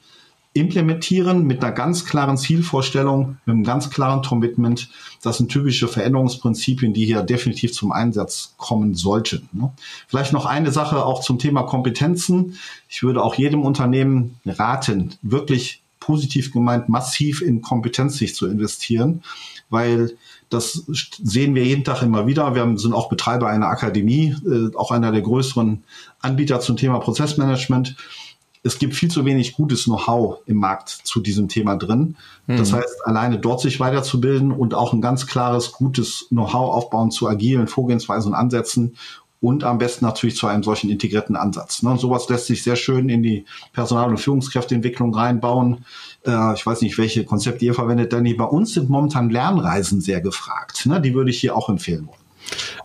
implementieren mit einer ganz klaren Zielvorstellung, mit einem ganz klaren Commitment. Das sind typische Veränderungsprinzipien, die hier definitiv zum Einsatz kommen sollten. Ne? Vielleicht noch eine Sache auch zum Thema Kompetenzen. Ich würde auch jedem Unternehmen raten, wirklich positiv gemeint, massiv in Kompetenz sich zu investieren, weil das sehen wir jeden Tag immer wieder. Wir sind auch Betreiber einer Akademie, äh, auch einer der größeren Anbieter zum Thema Prozessmanagement es gibt viel zu wenig gutes Know-how im Markt zu diesem Thema drin. Mhm. Das heißt, alleine dort sich weiterzubilden und auch ein ganz klares, gutes Know-how aufbauen zu agilen Vorgehensweisen und Ansätzen und am besten natürlich zu einem solchen integrierten Ansatz. Ne? Sowas lässt sich sehr schön in die Personal- und Führungskräfteentwicklung reinbauen. Äh, ich weiß nicht, welche Konzepte ihr verwendet, Danny. Bei uns sind momentan Lernreisen sehr gefragt. Ne? Die würde ich hier auch empfehlen wollen.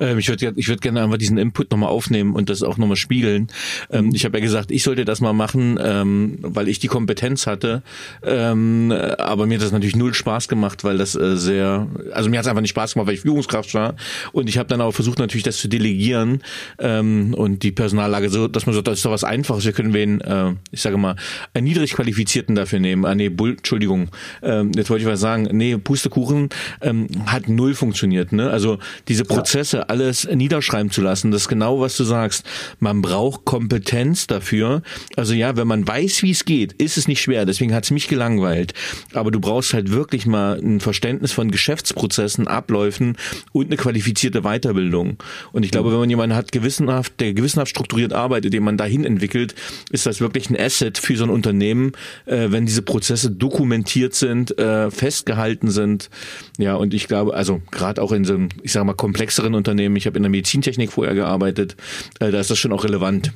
Ähm, ich würde ich würd gerne einfach diesen Input nochmal aufnehmen und das auch nochmal spiegeln. Ähm, ich habe ja gesagt, ich sollte das mal machen, ähm, weil ich die Kompetenz hatte. Ähm, aber mir hat das natürlich null Spaß gemacht, weil das äh, sehr, also mir hat es einfach nicht Spaß gemacht, weil ich Führungskraft war. Und ich habe dann auch versucht, natürlich das zu delegieren ähm, und die Personallage so, dass man sagt, das ist doch was Einfaches. Wir können wen, äh, ich sage mal, einen niedrig Qualifizierten dafür nehmen. Ah nee, Bull, Entschuldigung, ähm, jetzt wollte ich was sagen. Nee, Pustekuchen ähm, hat null funktioniert. Ne? Also diese Prozesse Prozesse alles niederschreiben zu lassen. Das ist genau, was du sagst. Man braucht Kompetenz dafür. Also ja, wenn man weiß, wie es geht, ist es nicht schwer. Deswegen hat es mich gelangweilt. Aber du brauchst halt wirklich mal ein Verständnis von Geschäftsprozessen, Abläufen und eine qualifizierte Weiterbildung. Und ich glaube, wenn man jemanden hat, gewissenhaft, der gewissenhaft strukturiert arbeitet, den man dahin entwickelt, ist das wirklich ein Asset für so ein Unternehmen, äh, wenn diese Prozesse dokumentiert sind, äh, festgehalten sind. Ja, und ich glaube, also gerade auch in so einem, ich sage mal, komplexeren Unternehmen, ich habe in der Medizintechnik vorher gearbeitet, äh, da ist das schon auch relevant.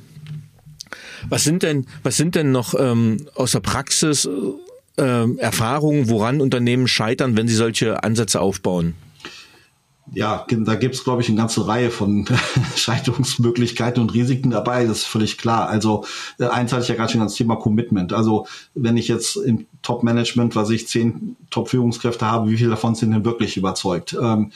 Was sind denn, was sind denn noch ähm, aus der Praxis äh, Erfahrungen, woran Unternehmen scheitern, wenn sie solche Ansätze aufbauen? ja, da gibt's glaube ich, eine ganze Reihe von Scheiterungsmöglichkeiten und Risiken dabei, das ist völlig klar. Also äh, eins hatte ich ja gerade schon das Thema Commitment. Also wenn ich jetzt im Top-Management, was ich zehn Top-Führungskräfte habe, wie viele davon sind denn wirklich überzeugt? Ähm,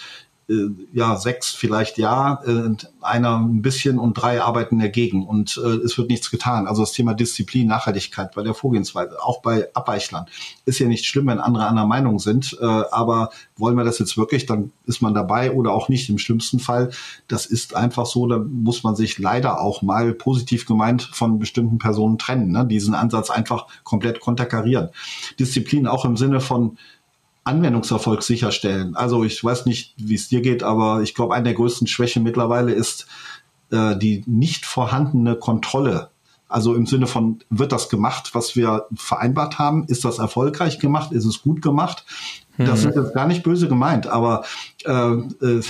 äh, ja, sechs vielleicht ja, äh, einer ein bisschen und drei arbeiten dagegen und äh, es wird nichts getan. Also das Thema Disziplin, Nachhaltigkeit bei der Vorgehensweise, auch bei Abweichlern, ist ja nicht schlimm, wenn andere anderer Meinung sind, äh, aber wollen wir das jetzt wirklich, dann ist man dabei oder auch nicht im schlimmsten Fall. Das ist einfach so, da muss man sich leider auch mal positiv gemeint von bestimmten Personen trennen, ne? diesen Ansatz einfach komplett konterkarieren. Disziplin auch im Sinne von Anwendungserfolg sicherstellen. Also ich weiß nicht, wie es dir geht, aber ich glaube, eine der größten Schwächen mittlerweile ist äh, die nicht vorhandene Kontrolle. Also im Sinne von, wird das gemacht, was wir vereinbart haben? Ist das erfolgreich gemacht? Ist es gut gemacht? Das mhm. ist jetzt gar nicht böse gemeint, aber äh, äh,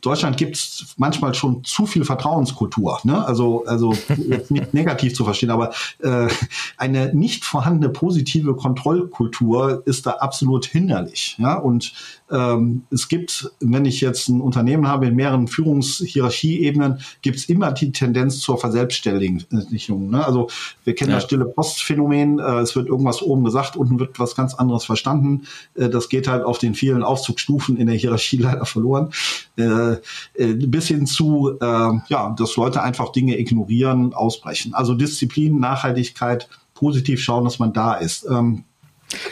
Deutschland gibt es manchmal schon zu viel Vertrauenskultur. Ne? Also, also jetzt nicht negativ zu verstehen, aber äh, eine nicht vorhandene positive Kontrollkultur ist da absolut hinderlich. Ja? Und ähm, es gibt, wenn ich jetzt ein Unternehmen habe in mehreren Führungshierarchieebenen, gibt es immer die Tendenz zur Verselbstständigung. Ne? Also wir kennen ja. das stille Postphänomen, äh, es wird irgendwas oben gesagt, unten wird was ganz anderes verstanden. Äh, das geht halt auf den vielen Aufzugsstufen in der Hierarchie leider verloren. Äh, äh, bis hin zu, äh, ja, dass Leute einfach Dinge ignorieren, ausbrechen. Also Disziplin, Nachhaltigkeit, positiv schauen, dass man da ist. Ähm,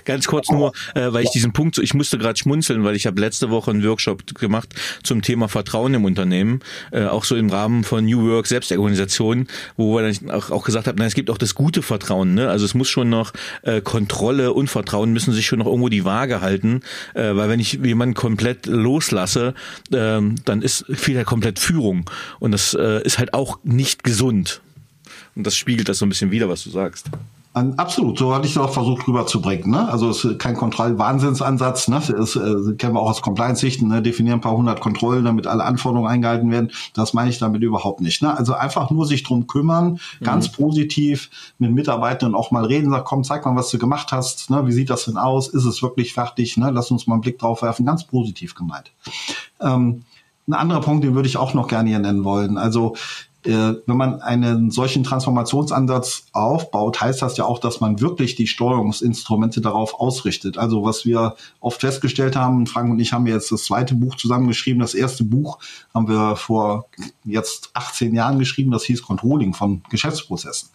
Ganz kurz nur, äh, weil ich diesen Punkt, so, ich musste gerade schmunzeln, weil ich habe letzte Woche einen Workshop gemacht zum Thema Vertrauen im Unternehmen, äh, auch so im Rahmen von New Work Selbstorganisation, wo wir dann auch, auch gesagt haben, nein, es gibt auch das gute Vertrauen, ne? Also es muss schon noch äh, Kontrolle und Vertrauen müssen sich schon noch irgendwo die Waage halten, äh, weil wenn ich jemanden komplett loslasse, äh, dann ist viel halt komplett Führung und das äh, ist halt auch nicht gesund. Und das spiegelt das so ein bisschen wieder, was du sagst. Absolut, so hatte ich es auch versucht rüberzubringen. Ne? Also es ist kein Kontroll-Wahnsinnsansatz. Ne? Das äh, kennen wir auch aus Compliance-Sichten. Ne? Definieren ein paar hundert Kontrollen, damit alle Anforderungen eingehalten werden. Das meine ich damit überhaupt nicht. Ne? Also einfach nur sich drum kümmern, mhm. ganz positiv mit Mitarbeitern auch mal reden. Sag, komm, zeig mal, was du gemacht hast. Ne? Wie sieht das denn aus? Ist es wirklich fertig? Ne? Lass uns mal einen Blick drauf werfen. Ganz positiv gemeint. Ähm, ein anderer Punkt, den würde ich auch noch gerne hier nennen wollen. Also wenn man einen solchen Transformationsansatz aufbaut, heißt das ja auch, dass man wirklich die Steuerungsinstrumente darauf ausrichtet. Also was wir oft festgestellt haben, Frank und ich haben jetzt das zweite Buch zusammengeschrieben. Das erste Buch haben wir vor jetzt 18 Jahren geschrieben, das hieß Controlling von Geschäftsprozessen.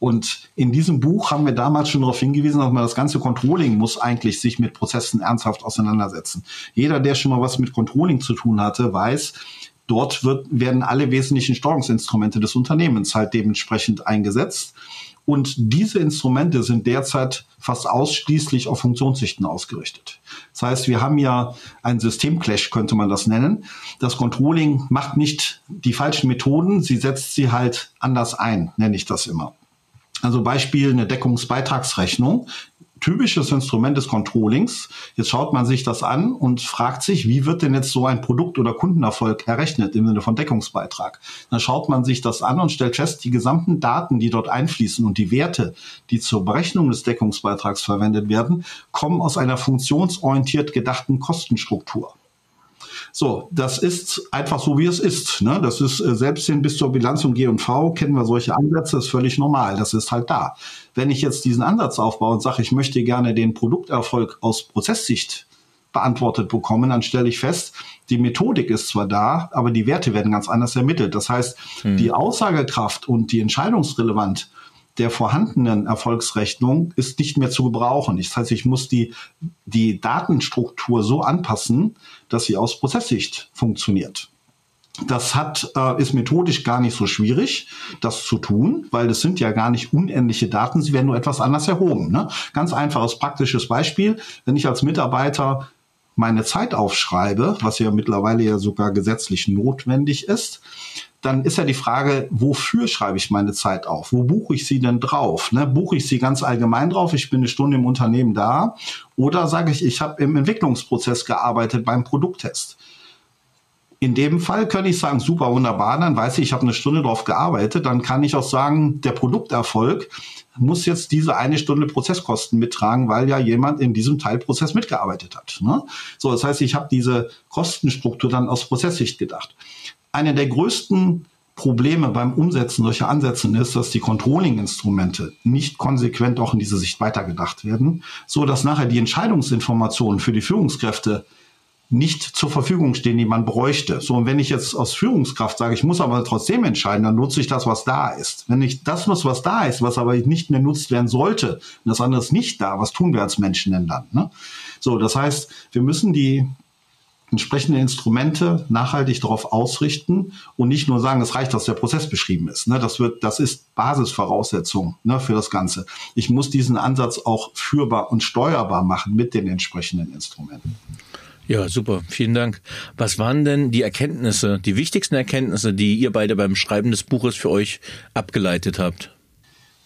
Und in diesem Buch haben wir damals schon darauf hingewiesen, dass man das ganze Controlling muss eigentlich sich mit Prozessen ernsthaft auseinandersetzen. Jeder, der schon mal was mit Controlling zu tun hatte, weiß, dort wird, werden alle wesentlichen Steuerungsinstrumente des Unternehmens halt dementsprechend eingesetzt. Und diese Instrumente sind derzeit fast ausschließlich auf Funktionssichten ausgerichtet. Das heißt, wir haben ja einen Systemclash, könnte man das nennen. Das Controlling macht nicht die falschen Methoden, sie setzt sie halt anders ein, nenne ich das immer. Also Beispiel eine Deckungsbeitragsrechnung typisches Instrument des Controllings. Jetzt schaut man sich das an und fragt sich, wie wird denn jetzt so ein Produkt- oder Kundenerfolg errechnet im Sinne von Deckungsbeitrag? Dann schaut man sich das an und stellt fest, die gesamten Daten, die dort einfließen und die Werte, die zur Berechnung des Deckungsbeitrags verwendet werden, kommen aus einer funktionsorientiert gedachten Kostenstruktur. So, das ist einfach so, wie es ist. Ne? Das ist äh, selbst hin bis zur Bilanz und G&V kennen wir solche Ansätze, das ist völlig normal. Das ist halt da. Wenn ich jetzt diesen Ansatz aufbaue und sage, ich möchte gerne den Produkterfolg aus Prozesssicht beantwortet bekommen, dann stelle ich fest, die Methodik ist zwar da, aber die Werte werden ganz anders ermittelt. Das heißt, hm. die Aussagekraft und die Entscheidungsrelevanz der vorhandenen Erfolgsrechnung ist nicht mehr zu gebrauchen. Das heißt, ich muss die, die Datenstruktur so anpassen, dass sie aus Prozesssicht funktioniert. Das hat, äh, ist methodisch gar nicht so schwierig, das zu tun, weil das sind ja gar nicht unendliche Daten, sie werden nur etwas anders erhoben. Ne? Ganz einfaches praktisches Beispiel, wenn ich als Mitarbeiter meine Zeit aufschreibe, was ja mittlerweile ja sogar gesetzlich notwendig ist, dann ist ja die Frage, wofür schreibe ich meine Zeit auf? Wo buche ich sie denn drauf? Ne? Buche ich sie ganz allgemein drauf, ich bin eine Stunde im Unternehmen da? Oder sage ich, ich habe im Entwicklungsprozess gearbeitet beim Produkttest? In dem Fall könnte ich sagen, super, wunderbar, dann weiß ich, ich habe eine Stunde drauf gearbeitet, dann kann ich auch sagen, der Produkterfolg muss jetzt diese eine Stunde Prozesskosten mittragen, weil ja jemand in diesem Teilprozess mitgearbeitet hat. Ne? So, das heißt, ich habe diese Kostenstruktur dann aus Prozesssicht gedacht eine der größten Probleme beim Umsetzen solcher Ansätze ist, dass die Controlling-Instrumente nicht konsequent auch in diese Sicht weitergedacht werden, so dass nachher die Entscheidungsinformationen für die Führungskräfte nicht zur Verfügung stehen, die man bräuchte. So, und wenn ich jetzt aus Führungskraft sage, ich muss aber trotzdem entscheiden, dann nutze ich das, was da ist. Wenn ich das nutze, was da ist, was aber nicht mehr nutzt werden sollte, und das andere ist nicht da, was tun wir als Menschen denn dann? Ne? So, das heißt, wir müssen die, entsprechende Instrumente nachhaltig darauf ausrichten und nicht nur sagen, es reicht, dass der Prozess beschrieben ist. Ne, das wird, das ist Basisvoraussetzung ne, für das Ganze. Ich muss diesen Ansatz auch führbar und steuerbar machen mit den entsprechenden Instrumenten. Ja, super. Vielen Dank. Was waren denn die Erkenntnisse, die wichtigsten Erkenntnisse, die ihr beide beim Schreiben des Buches für euch abgeleitet habt?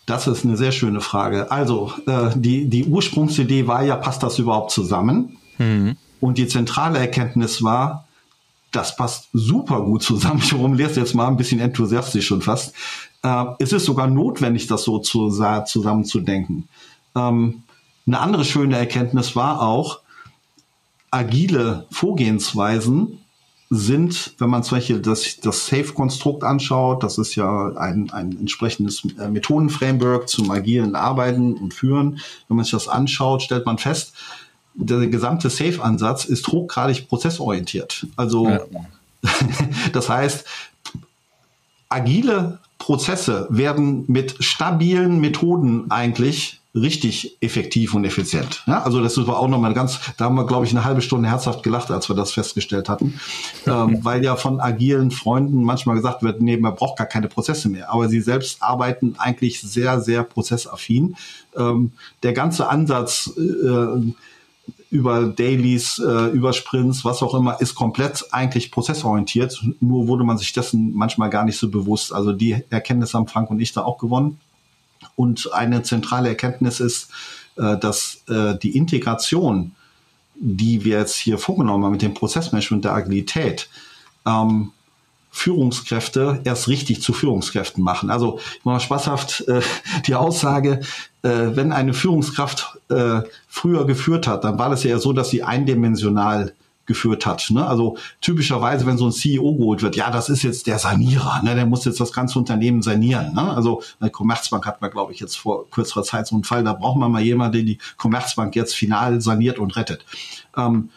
Das ist eine sehr schöne Frage. Also, äh, die, die Ursprungsidee war ja, passt das überhaupt zusammen? Mhm. Und die zentrale Erkenntnis war, das passt super gut zusammen. Ich formuliere es jetzt mal ein bisschen enthusiastisch schon fast. Äh, es ist sogar notwendig, das so zu, zusammenzudenken. Ähm, eine andere schöne Erkenntnis war auch, agile Vorgehensweisen sind, wenn man zum Beispiel das, das SAFE-Konstrukt anschaut, das ist ja ein, ein entsprechendes äh, Methodenframework zum agilen Arbeiten und Führen. Wenn man sich das anschaut, stellt man fest, der gesamte Safe-Ansatz ist hochgradig prozessorientiert. Also ja. das heißt, agile Prozesse werden mit stabilen Methoden eigentlich richtig effektiv und effizient. Ja, also das war auch nochmal ganz, da haben wir, glaube ich, eine halbe Stunde herzhaft gelacht, als wir das festgestellt hatten, ähm, weil ja von agilen Freunden manchmal gesagt wird, nee, man braucht gar keine Prozesse mehr. Aber sie selbst arbeiten eigentlich sehr, sehr prozessaffin. Ähm, der ganze Ansatz, äh, über Dailies, äh, über Sprints, was auch immer, ist komplett eigentlich prozessorientiert. Nur wurde man sich dessen manchmal gar nicht so bewusst. Also die Erkenntnis haben Frank und ich da auch gewonnen. Und eine zentrale Erkenntnis ist, äh, dass äh, die Integration, die wir jetzt hier vorgenommen haben mit dem Prozessmanagement der Agilität, ähm, Führungskräfte erst richtig zu Führungskräften machen. Also mal spaßhaft äh, die Aussage, äh, wenn eine Führungskraft äh, früher geführt hat, dann war das ja so, dass sie eindimensional geführt hat. Ne? Also typischerweise, wenn so ein CEO geholt wird, ja, das ist jetzt der Sanierer, ne? der muss jetzt das ganze Unternehmen sanieren. Ne? Also eine Commerzbank hat man, glaube ich, jetzt vor kürzerer Zeit so einen Fall, da braucht man mal jemanden, der die Commerzbank jetzt final saniert und rettet. Ähm,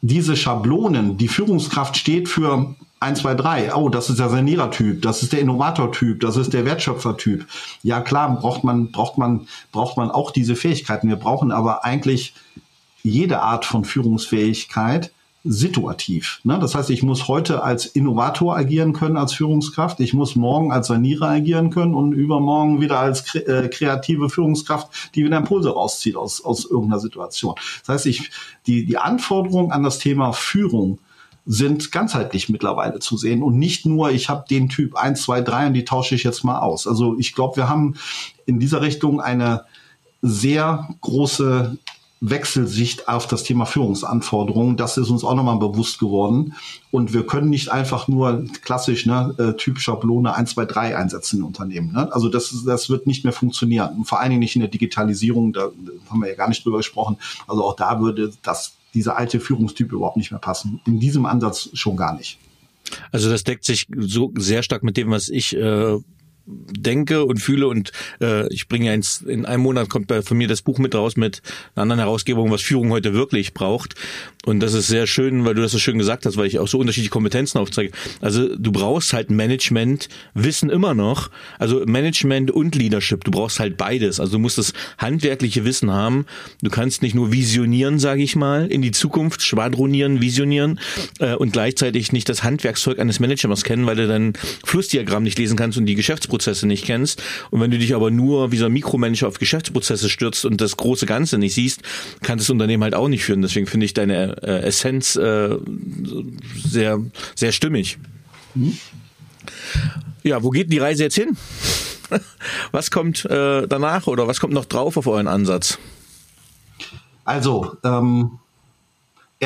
diese Schablonen, die Führungskraft steht für 1, 2, 3. Oh, das ist der Sanierer-Typ, das ist der Innovator-Typ, das ist der Wertschöpfer-Typ. Ja, klar, braucht man, braucht man, braucht man auch diese Fähigkeiten. Wir brauchen aber eigentlich jede Art von Führungsfähigkeit situativ. Ne? Das heißt, ich muss heute als Innovator agieren können, als Führungskraft. Ich muss morgen als Sanierer agieren können und übermorgen wieder als äh, kreative Führungskraft, die wieder Impulse rauszieht aus, aus irgendeiner Situation. Das heißt, ich, die, die Anforderungen an das Thema Führung sind ganzheitlich mittlerweile zu sehen und nicht nur, ich habe den Typ 1, 2, 3 und die tausche ich jetzt mal aus. Also ich glaube, wir haben in dieser Richtung eine sehr große Wechselsicht auf das Thema Führungsanforderungen. Das ist uns auch nochmal bewusst geworden. Und wir können nicht einfach nur klassisch, ne, äh, Typ Schablone 1, 2, 3 einsetzen in Unternehmen. Ne? Also das, das wird nicht mehr funktionieren. Und vor allen Dingen nicht in der Digitalisierung, da haben wir ja gar nicht drüber gesprochen. Also auch da würde das dieser alte Führungstyp überhaupt nicht mehr passen. In diesem Ansatz schon gar nicht. Also das deckt sich so sehr stark mit dem, was ich äh, denke und fühle und äh, ich bringe ja ins, in einem Monat kommt bei, von mir das Buch mit raus mit einer anderen Herausgebung, was Führung heute wirklich braucht. Und das ist sehr schön, weil du das so schön gesagt hast, weil ich auch so unterschiedliche Kompetenzen aufzeige. Also du brauchst halt Management, Wissen immer noch, also Management und Leadership. Du brauchst halt beides. Also du musst das handwerkliche Wissen haben. Du kannst nicht nur visionieren, sage ich mal, in die Zukunft, schwadronieren, visionieren äh, und gleichzeitig nicht das Handwerkszeug eines Managers kennen, weil du dein Flussdiagramm nicht lesen kannst und die Geschäftsprozesse nicht kennst. Und wenn du dich aber nur wie so ein Mikromanager auf Geschäftsprozesse stürzt und das große Ganze nicht siehst, kann das Unternehmen halt auch nicht führen. Deswegen finde ich deine äh, Essenz äh, sehr, sehr stimmig. Mhm. Ja, wo geht die Reise jetzt hin? Was kommt äh, danach oder was kommt noch drauf auf euren Ansatz? Also, ähm,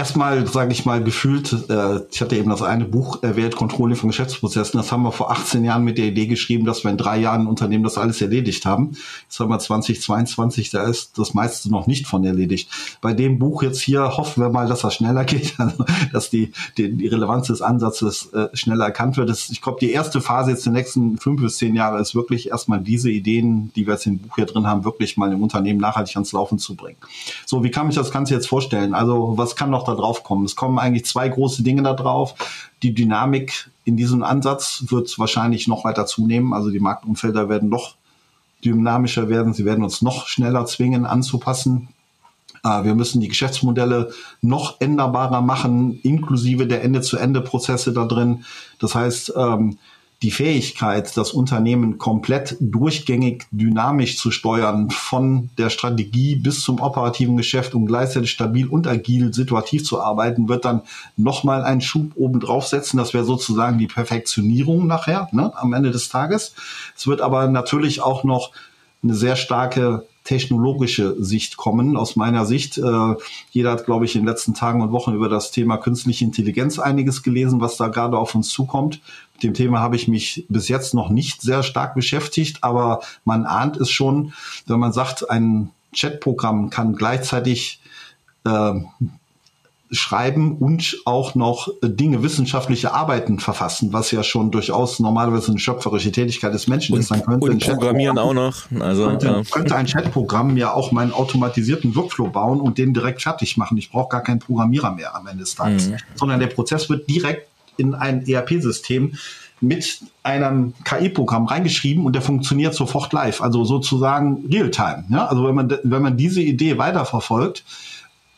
erstmal, sage ich mal, gefühlt, äh, ich hatte eben das eine Buch erwähnt, Controlling von Geschäftsprozessen, das haben wir vor 18 Jahren mit der Idee geschrieben, dass wir in drei Jahren Unternehmen das alles erledigt haben. Jetzt haben wir 2022, da ist das meiste noch nicht von erledigt. Bei dem Buch jetzt hier hoffen wir mal, dass das schneller geht, also, dass die, die, die Relevanz des Ansatzes äh, schneller erkannt wird. Das, ich glaube, die erste Phase jetzt der nächsten fünf bis zehn Jahre ist wirklich erstmal diese Ideen, die wir jetzt im Buch hier drin haben, wirklich mal im Unternehmen nachhaltig ans Laufen zu bringen. So, wie kann ich das Ganze jetzt vorstellen? Also, was kann noch da drauf kommen. Es kommen eigentlich zwei große Dinge da drauf. Die Dynamik in diesem Ansatz wird wahrscheinlich noch weiter zunehmen. Also die Marktumfelder werden noch dynamischer werden. Sie werden uns noch schneller zwingen, anzupassen. Äh, wir müssen die Geschäftsmodelle noch änderbarer machen, inklusive der Ende-zu-Ende-Prozesse da drin. Das heißt, ähm, die Fähigkeit, das Unternehmen komplett durchgängig dynamisch zu steuern, von der Strategie bis zum operativen Geschäft, um gleichzeitig stabil und agil situativ zu arbeiten, wird dann nochmal einen Schub oben draufsetzen. Das wäre sozusagen die Perfektionierung nachher, ne, am Ende des Tages. Es wird aber natürlich auch noch eine sehr starke technologische Sicht kommen. Aus meiner Sicht, äh, jeder hat, glaube ich, in den letzten Tagen und Wochen über das Thema künstliche Intelligenz einiges gelesen, was da gerade auf uns zukommt. Mit dem Thema habe ich mich bis jetzt noch nicht sehr stark beschäftigt, aber man ahnt es schon, wenn man sagt, ein Chatprogramm kann gleichzeitig äh, schreiben und auch noch Dinge, wissenschaftliche Arbeiten verfassen, was ja schon durchaus normalerweise eine schöpferische Tätigkeit des Menschen und, ist. Dann könnte und Programmieren auch noch. Also, könnte, ja. könnte ein Chatprogramm ja auch meinen automatisierten Workflow bauen und den direkt fertig machen. Ich brauche gar keinen Programmierer mehr am Ende des Tages, mhm. sondern der Prozess wird direkt in ein ERP-System mit einem KI-Programm reingeschrieben und der funktioniert sofort live, also sozusagen Realtime. Ja? Also wenn man, wenn man diese Idee weiterverfolgt,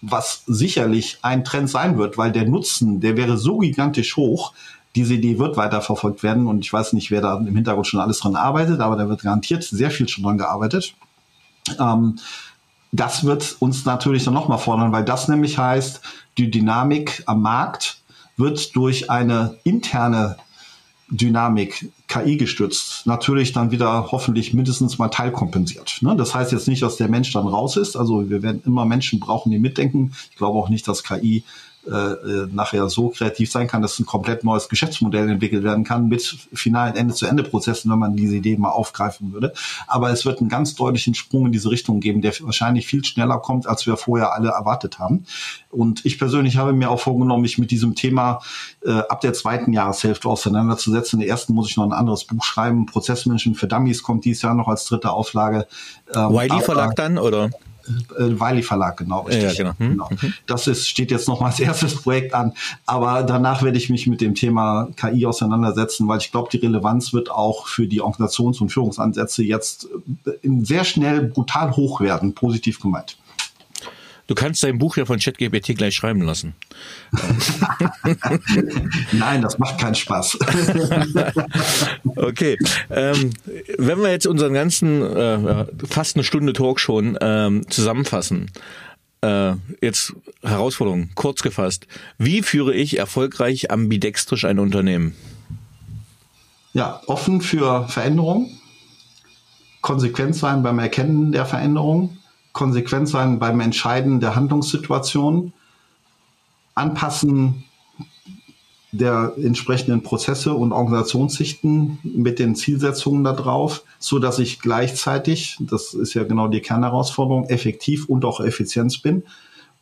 was sicherlich ein Trend sein wird, weil der Nutzen, der wäre so gigantisch hoch, diese Idee wird weiterverfolgt werden und ich weiß nicht, wer da im Hintergrund schon alles dran arbeitet, aber da wird garantiert sehr viel schon dran gearbeitet. Ähm, das wird uns natürlich dann nochmal fordern, weil das nämlich heißt, die Dynamik am Markt wird durch eine interne Dynamik KI gestützt natürlich dann wieder hoffentlich mindestens mal teilkompensiert. Ne? Das heißt jetzt nicht, dass der Mensch dann raus ist. Also wir werden immer Menschen brauchen, die mitdenken. Ich glaube auch nicht, dass KI äh, äh, nachher so kreativ sein kann, dass ein komplett neues Geschäftsmodell entwickelt werden kann mit finalen Ende-zu-Ende-Prozessen, wenn man diese Idee mal aufgreifen würde. Aber es wird einen ganz deutlichen Sprung in diese Richtung geben, der wahrscheinlich viel schneller kommt, als wir vorher alle erwartet haben. Und ich persönlich habe mir auch vorgenommen, mich mit diesem Thema äh, ab der zweiten Jahreshälfte auseinanderzusetzen. In der ersten muss ich noch ein anderes Buch schreiben. Prozessmenschen für Dummies kommt dieses Jahr noch als dritte Auflage. Ähm, Wiley Verlag dann, oder? Äh, Wiley Verlag, genau, richtig. Ja, genau. Hm. genau. Mhm. Das ist, steht jetzt noch mal als erstes Projekt an. Aber danach werde ich mich mit dem Thema KI auseinandersetzen, weil ich glaube, die Relevanz wird auch für die Organisations- und Führungsansätze jetzt äh, sehr schnell brutal hoch werden, positiv gemeint. Du kannst dein Buch ja von ChatGPT gleich schreiben lassen. Nein, das macht keinen Spaß. okay. Ähm, wenn wir jetzt unseren ganzen äh, fast eine Stunde Talk schon ähm, zusammenfassen, äh, jetzt Herausforderung, kurz gefasst. Wie führe ich erfolgreich ambidextrisch ein Unternehmen? Ja, offen für Veränderung, konsequent sein beim Erkennen der Veränderung, konsequent sein beim Entscheiden der Handlungssituation, Anpassen der entsprechenden Prozesse und Organisationssichten mit den Zielsetzungen darauf, so dass ich gleichzeitig, das ist ja genau die Kernherausforderung, effektiv und auch Effizienz bin.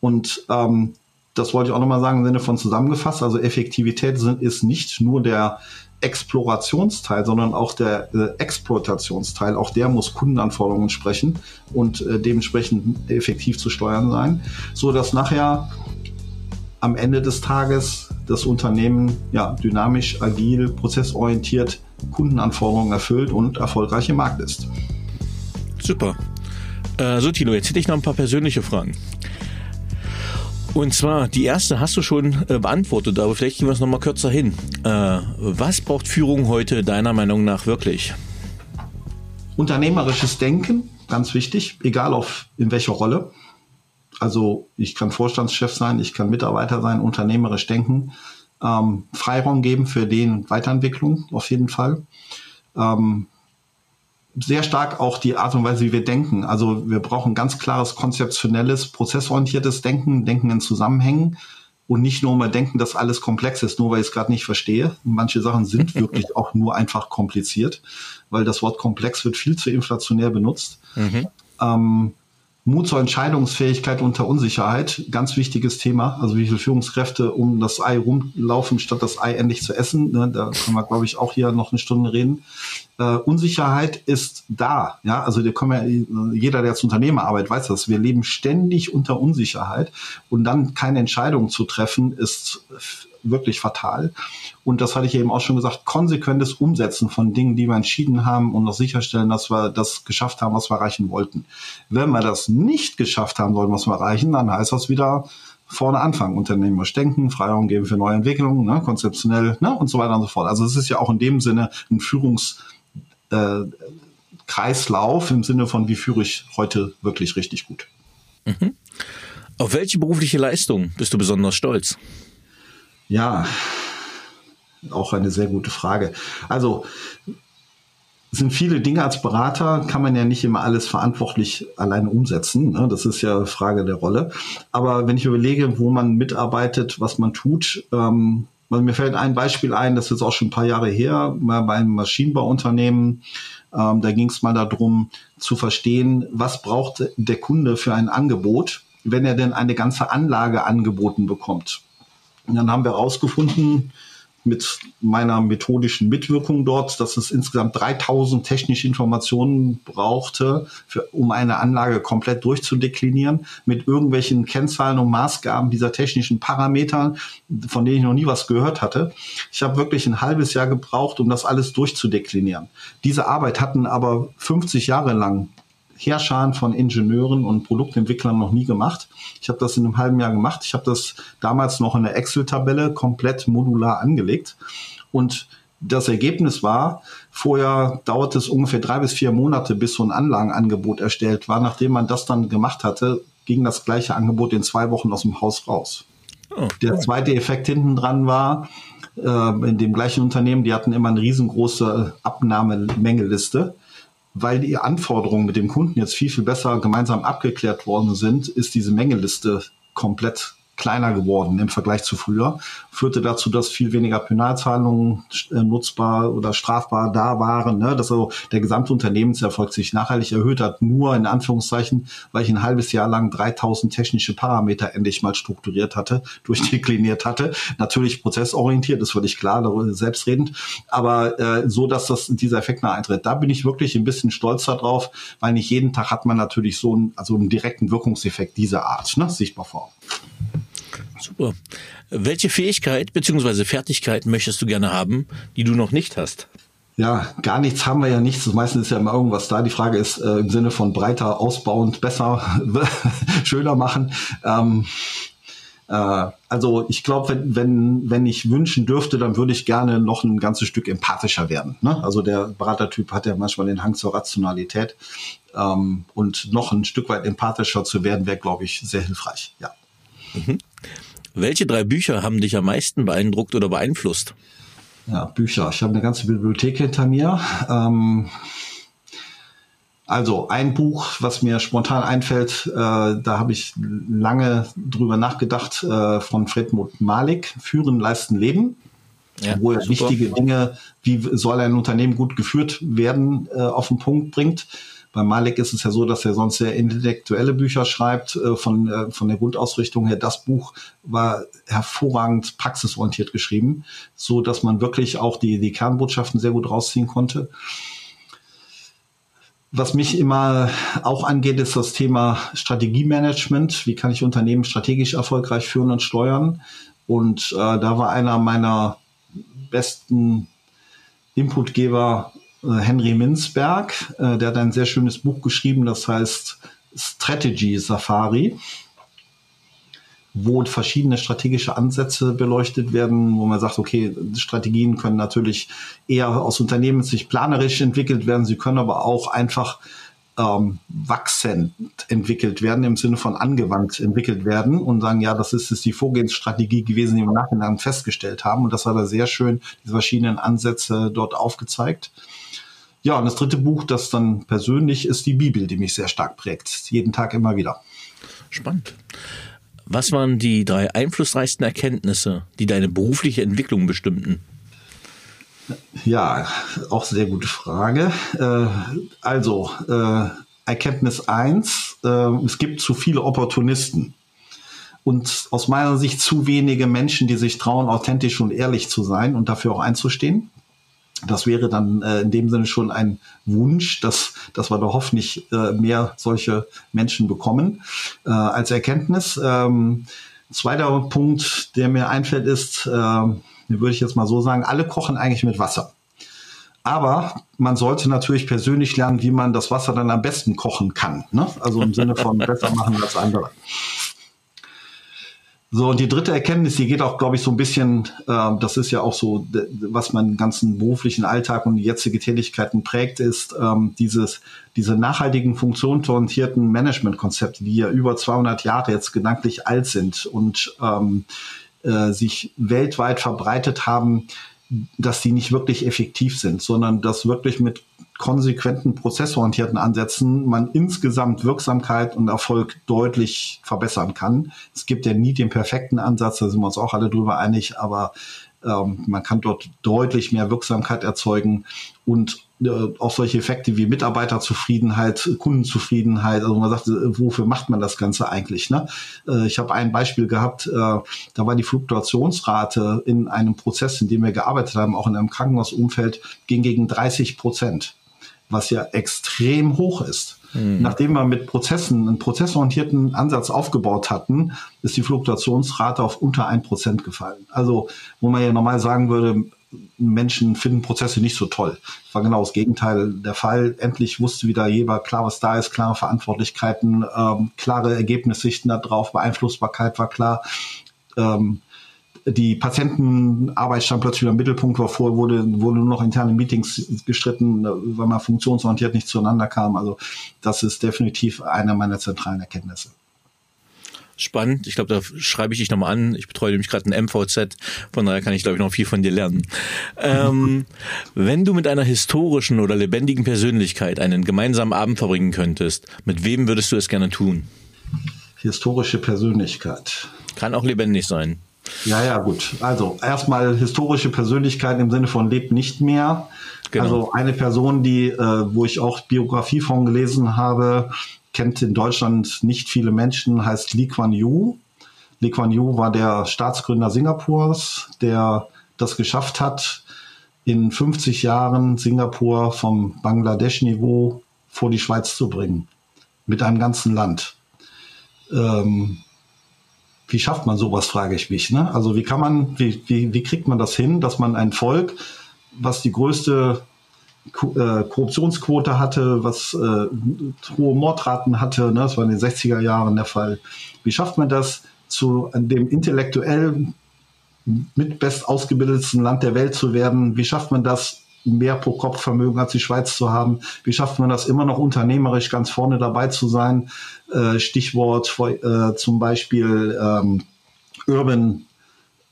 Und ähm, das wollte ich auch nochmal sagen im Sinne von zusammengefasst. Also Effektivität sind, ist nicht nur der Explorationsteil, sondern auch der äh, Exploitationsteil, auch der muss Kundenanforderungen sprechen und äh, dementsprechend effektiv zu steuern sein, so dass nachher am Ende des Tages das Unternehmen ja dynamisch, agil, prozessorientiert Kundenanforderungen erfüllt und erfolgreich im Markt ist. Super. Äh, so, Tilo, jetzt hätte ich noch ein paar persönliche Fragen. Und zwar, die erste hast du schon äh, beantwortet, aber vielleicht gehen wir es nochmal kürzer hin. Äh, was braucht Führung heute deiner Meinung nach wirklich? Unternehmerisches Denken, ganz wichtig, egal auf in welcher Rolle. Also ich kann Vorstandschef sein, ich kann Mitarbeiter sein, unternehmerisch denken, ähm, Freiraum geben für den Weiterentwicklung auf jeden Fall. Ähm, sehr stark auch die Art und Weise, wie wir denken. Also wir brauchen ganz klares konzeptionelles, prozessorientiertes Denken, Denken in Zusammenhängen und nicht nur mal denken, dass alles komplex ist, nur weil ich es gerade nicht verstehe. Manche Sachen sind wirklich auch nur einfach kompliziert, weil das Wort komplex wird viel zu inflationär benutzt. Mhm. Ähm, Mut zur Entscheidungsfähigkeit unter Unsicherheit, ganz wichtiges Thema. Also wie viele Führungskräfte um das Ei rumlaufen, statt das Ei endlich zu essen. Ne, da können wir, glaube ich, auch hier noch eine Stunde reden. Äh, Unsicherheit ist da. Ja, also wir kommen ja, jeder, der als Unternehmer arbeitet, weiß das. Wir leben ständig unter Unsicherheit und dann keine Entscheidung zu treffen, ist wirklich fatal. Und das hatte ich eben auch schon gesagt, konsequentes Umsetzen von Dingen, die wir entschieden haben und noch sicherstellen, dass wir das geschafft haben, was wir erreichen wollten. Wenn wir das nicht geschafft haben wollen, was wir erreichen, dann heißt das wieder vorne anfangen, unternehmerisch denken, Freiraum geben für neue Entwicklungen, ne, konzeptionell ne, und so weiter und so fort. Also es ist ja auch in dem Sinne ein Führungskreislauf äh, im Sinne von, wie führe ich heute wirklich richtig gut. Mhm. Auf welche berufliche Leistung bist du besonders stolz? Ja, auch eine sehr gute Frage. Also sind viele Dinge als Berater, kann man ja nicht immer alles verantwortlich alleine umsetzen. Ne? Das ist ja Frage der Rolle. Aber wenn ich überlege, wo man mitarbeitet, was man tut, ähm, also mir fällt ein Beispiel ein, das ist auch schon ein paar Jahre her, mal bei einem Maschinenbauunternehmen. Ähm, da ging es mal darum zu verstehen, was braucht der Kunde für ein Angebot, wenn er denn eine ganze Anlage angeboten bekommt. Und dann haben wir herausgefunden, mit meiner methodischen Mitwirkung dort, dass es insgesamt 3000 technische Informationen brauchte, für, um eine Anlage komplett durchzudeklinieren, mit irgendwelchen Kennzahlen und Maßgaben dieser technischen Parameter, von denen ich noch nie was gehört hatte. Ich habe wirklich ein halbes Jahr gebraucht, um das alles durchzudeklinieren. Diese Arbeit hatten aber 50 Jahre lang Heerscharen von Ingenieuren und Produktentwicklern noch nie gemacht. Ich habe das in einem halben Jahr gemacht. Ich habe das damals noch in der Excel-Tabelle komplett modular angelegt. Und das Ergebnis war, vorher dauerte es ungefähr drei bis vier Monate, bis so ein Anlagenangebot erstellt war. Nachdem man das dann gemacht hatte, ging das gleiche Angebot in zwei Wochen aus dem Haus raus. Oh, Der zweite Effekt hinten dran war, äh, in dem gleichen Unternehmen, die hatten immer eine riesengroße Abnahmemengeliste weil die Anforderungen mit dem Kunden jetzt viel, viel besser gemeinsam abgeklärt worden sind, ist diese Mengeliste komplett kleiner geworden im Vergleich zu früher, führte dazu, dass viel weniger Penalzahlungen äh, nutzbar oder strafbar da waren, ne? dass also der gesamte Unternehmenserfolg sich nachhaltig erhöht hat, nur in Anführungszeichen, weil ich ein halbes Jahr lang 3000 technische Parameter endlich mal strukturiert hatte, durchdekliniert hatte. Natürlich prozessorientiert, ist völlig klar, darüber selbstredend, aber äh, so, dass das dieser Effekt nach eintritt. Da bin ich wirklich ein bisschen stolz darauf, weil nicht jeden Tag hat man natürlich so einen, also einen direkten Wirkungseffekt dieser Art, ne? sichtbar vor. Super. Welche Fähigkeit bzw. Fertigkeit möchtest du gerne haben, die du noch nicht hast? Ja, gar nichts haben wir ja nichts. Meistens ist ja immer irgendwas da. Die Frage ist äh, im Sinne von breiter, ausbauend, besser, schöner machen. Ähm, äh, also ich glaube, wenn, wenn, wenn ich wünschen dürfte, dann würde ich gerne noch ein ganzes Stück empathischer werden. Ne? Also der Beratertyp hat ja manchmal den Hang zur Rationalität. Ähm, und noch ein Stück weit empathischer zu werden, wäre, glaube ich, sehr hilfreich. Ja. Mhm. Welche drei Bücher haben dich am meisten beeindruckt oder beeinflusst? Ja, Bücher. Ich habe eine ganze Bibliothek hinter mir. Ähm, also ein Buch, was mir spontan einfällt, äh, da habe ich lange drüber nachgedacht, äh, von Fredmut Malik, Führen, Leisten, Leben. Ja, wo er wichtige Dinge, wie soll ein Unternehmen gut geführt werden, äh, auf den Punkt bringt Bei Malik ist es ja so, dass er sonst sehr intellektuelle Bücher schreibt. Äh, von, äh, von der Grundausrichtung her, das Buch war hervorragend praxisorientiert geschrieben, so dass man wirklich auch die, die Kernbotschaften sehr gut rausziehen konnte. Was mich immer auch angeht, ist das Thema Strategiemanagement. Wie kann ich Unternehmen strategisch erfolgreich führen und steuern? Und äh, da war einer meiner besten Inputgeber Henry Minzberg. Äh, der hat ein sehr schönes Buch geschrieben, das heißt Strategy Safari wo verschiedene strategische Ansätze beleuchtet werden, wo man sagt, okay, Strategien können natürlich eher aus Unternehmen sich planerisch entwickelt werden, sie können aber auch einfach ähm, wachsend entwickelt werden, im Sinne von angewandt entwickelt werden und sagen, ja, das ist, ist die Vorgehensstrategie gewesen, die wir im Nachhinein festgestellt haben. Und das hat er sehr schön, diese verschiedenen Ansätze dort aufgezeigt. Ja, und das dritte Buch, das dann persönlich ist die Bibel, die mich sehr stark prägt. Jeden Tag immer wieder. Spannend. Was waren die drei einflussreichsten Erkenntnisse, die deine berufliche Entwicklung bestimmten? Ja, auch sehr gute Frage. Äh, also, äh, Erkenntnis eins: äh, es gibt zu viele Opportunisten und aus meiner Sicht zu wenige Menschen, die sich trauen, authentisch und ehrlich zu sein und dafür auch einzustehen. Das wäre dann äh, in dem Sinne schon ein Wunsch, dass, dass wir da hoffentlich äh, mehr solche Menschen bekommen äh, als Erkenntnis. Ähm, zweiter Punkt, der mir einfällt, ist, äh, würde ich jetzt mal so sagen, alle kochen eigentlich mit Wasser. Aber man sollte natürlich persönlich lernen, wie man das Wasser dann am besten kochen kann. Ne? Also im Sinne von besser machen als andere. So, und die dritte Erkenntnis, die geht auch, glaube ich, so ein bisschen, äh, das ist ja auch so, was meinen ganzen beruflichen Alltag und jetzige Tätigkeiten prägt, ist ähm, dieses, diese nachhaltigen, funktionsorientierten Managementkonzepte, die ja über 200 Jahre jetzt gedanklich alt sind und ähm, äh, sich weltweit verbreitet haben, dass die nicht wirklich effektiv sind, sondern dass wirklich mit konsequenten prozessorientierten Ansätzen man insgesamt Wirksamkeit und Erfolg deutlich verbessern kann. Es gibt ja nie den perfekten Ansatz, da sind wir uns auch alle drüber einig, aber ähm, man kann dort deutlich mehr Wirksamkeit erzeugen und äh, auch solche Effekte wie Mitarbeiterzufriedenheit, Kundenzufriedenheit. Also man sagt, äh, wofür macht man das Ganze eigentlich? Ne? Äh, ich habe ein Beispiel gehabt, da war die Fluktuationsrate in einem Prozess, in dem wir gearbeitet haben, auch in einem Krankenhausumfeld, ging gegen 30 Prozent was ja extrem hoch ist. Mhm. Nachdem wir mit Prozessen einen prozessorientierten Ansatz aufgebaut hatten, ist die Fluktuationsrate auf unter ein Prozent gefallen. Also, wo man ja normal sagen würde, Menschen finden Prozesse nicht so toll. Das war genau das Gegenteil der Fall. Endlich wusste wieder jeder klar, was da ist, klare Verantwortlichkeiten, ähm, klare Ergebnissichten da drauf, Beeinflussbarkeit war klar. Ähm, die Patientenarbeit stand plötzlich wieder im Mittelpunkt, war vor, wurde, wurde nur noch interne Meetings gestritten, weil man funktionsorientiert nicht zueinander kam. Also das ist definitiv eine meiner zentralen Erkenntnisse spannend. Ich glaube, da schreibe ich dich nochmal an. Ich betreue nämlich gerade ein MVZ, von daher kann ich, glaube ich, noch viel von dir lernen. Ähm, wenn du mit einer historischen oder lebendigen Persönlichkeit einen gemeinsamen Abend verbringen könntest, mit wem würdest du es gerne tun? Historische Persönlichkeit. Kann auch lebendig sein. Ja, ja, gut. Also erstmal historische Persönlichkeiten im Sinne von lebt nicht mehr. Genau. Also eine Person, die, äh, wo ich auch Biografie von gelesen habe, kennt in Deutschland nicht viele Menschen, heißt Lee Kuan Yew. Lee Kuan Yew war der Staatsgründer Singapurs, der das geschafft hat, in 50 Jahren Singapur vom Bangladesch-Niveau vor die Schweiz zu bringen. Mit einem ganzen Land. Ähm, wie schafft man sowas, frage ich mich. Ne? Also wie kann man, wie, wie, wie kriegt man das hin, dass man ein Volk, was die größte äh, Korruptionsquote hatte, was äh, hohe Mordraten hatte, ne? das war in den 60er Jahren der Fall. Wie schafft man das, zu dem intellektuell mit best ausgebildetsten Land der Welt zu werden? Wie schafft man das, mehr pro Kopf Vermögen als die Schweiz zu haben? Wie schafft man das immer noch unternehmerisch ganz vorne dabei zu sein? Äh, Stichwort äh, zum Beispiel ähm, Urban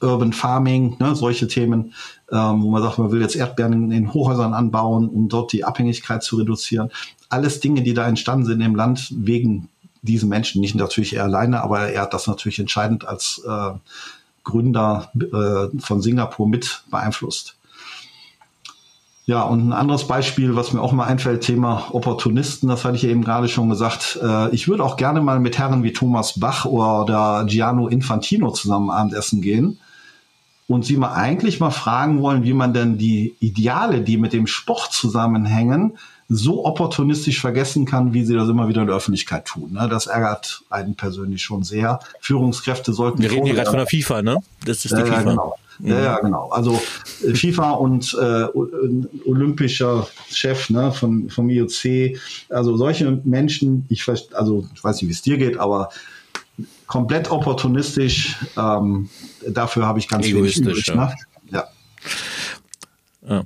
Urban Farming, ne, solche Themen, ähm, wo man sagt, man will jetzt Erdbeeren in Hochhäusern anbauen, um dort die Abhängigkeit zu reduzieren. Alles Dinge, die da entstanden sind im Land wegen diesen Menschen, nicht natürlich er alleine, aber er hat das natürlich entscheidend als äh, Gründer äh, von Singapur mit beeinflusst. Ja, und ein anderes Beispiel, was mir auch mal einfällt, Thema Opportunisten, das hatte ich eben gerade schon gesagt. Äh, ich würde auch gerne mal mit Herren wie Thomas Bach oder Gianno Infantino zusammen Abendessen gehen und sie mal eigentlich mal fragen wollen, wie man denn die Ideale, die mit dem Sport zusammenhängen, so opportunistisch vergessen kann, wie sie das immer wieder in der Öffentlichkeit tun. Ne? Das ärgert einen persönlich schon sehr. Führungskräfte sollten. Wir reden hier gerade von der FIFA, ne? Das ist die ja, FIFA. Genau. Ja, ja, genau. Also äh, FIFA und äh, olympischer Chef ne, von, vom IOC, also solche Menschen, ich, also, ich weiß nicht, wie es dir geht, aber komplett opportunistisch, ähm, dafür habe ich ganz Egoistisch, wenig übrig. Ja. Ne? ja.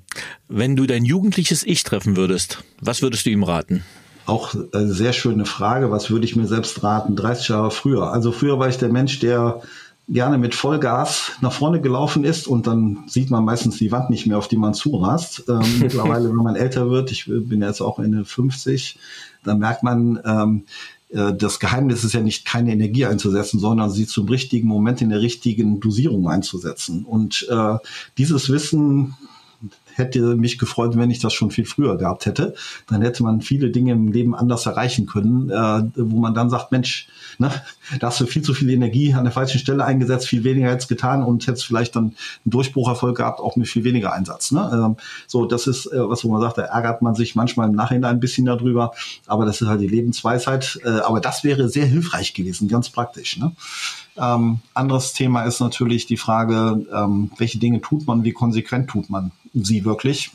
Wenn du dein jugendliches Ich treffen würdest, was würdest du ihm raten? Auch eine sehr schöne Frage. Was würde ich mir selbst raten? 30 Jahre früher. Also früher war ich der Mensch, der gerne mit Vollgas nach vorne gelaufen ist und dann sieht man meistens die Wand nicht mehr, auf die man zurast. Ähm, mittlerweile, wenn man älter wird, ich bin jetzt auch Ende 50, dann merkt man, ähm, äh, das Geheimnis ist ja nicht, keine Energie einzusetzen, sondern sie zum richtigen Moment in der richtigen Dosierung einzusetzen. Und äh, dieses Wissen hätte mich gefreut, wenn ich das schon viel früher gehabt hätte. Dann hätte man viele Dinge im Leben anders erreichen können, äh, wo man dann sagt, Mensch, ne, da hast du viel zu viel Energie an der falschen Stelle eingesetzt, viel weniger jetzt getan und hättest vielleicht dann einen Durchbrucherfolg gehabt, auch mit viel weniger Einsatz. Ne? Ähm, so, das ist äh, was, wo man sagt, da ärgert man sich manchmal im Nachhinein ein bisschen darüber, aber das ist halt die Lebensweisheit. Äh, aber das wäre sehr hilfreich gewesen, ganz praktisch. Ne? Ähm, anderes Thema ist natürlich die Frage, ähm, welche Dinge tut man, wie konsequent tut man sie wirklich.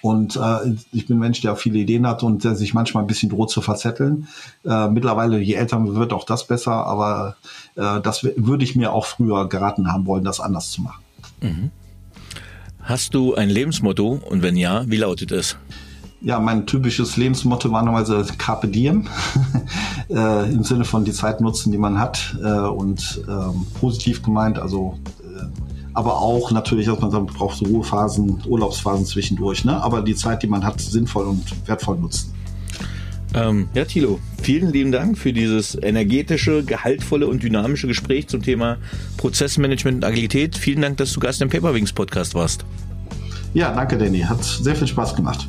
Und äh, ich bin ein Mensch, der viele Ideen hat und der sich manchmal ein bisschen droht zu verzetteln. Äh, mittlerweile, je älter man wird, auch das besser, aber äh, das würde ich mir auch früher geraten haben wollen, das anders zu machen. Mhm. Hast du ein Lebensmotto und wenn ja, wie lautet es? Ja, mein typisches Lebensmotto war normalerweise Carpe Diem, äh, im Sinne von die Zeit nutzen, die man hat äh, und ähm, positiv gemeint, also äh, aber auch natürlich, dass man sagt, man braucht so Ruhephasen, Urlaubsphasen zwischendurch, ne? aber die Zeit, die man hat, sinnvoll und wertvoll nutzen. Ähm, ja, Thilo, vielen lieben Dank für dieses energetische, gehaltvolle und dynamische Gespräch zum Thema Prozessmanagement und Agilität. Vielen Dank, dass du Gast im Paperwings Podcast warst. Ja, danke, Danny. Hat sehr viel Spaß gemacht.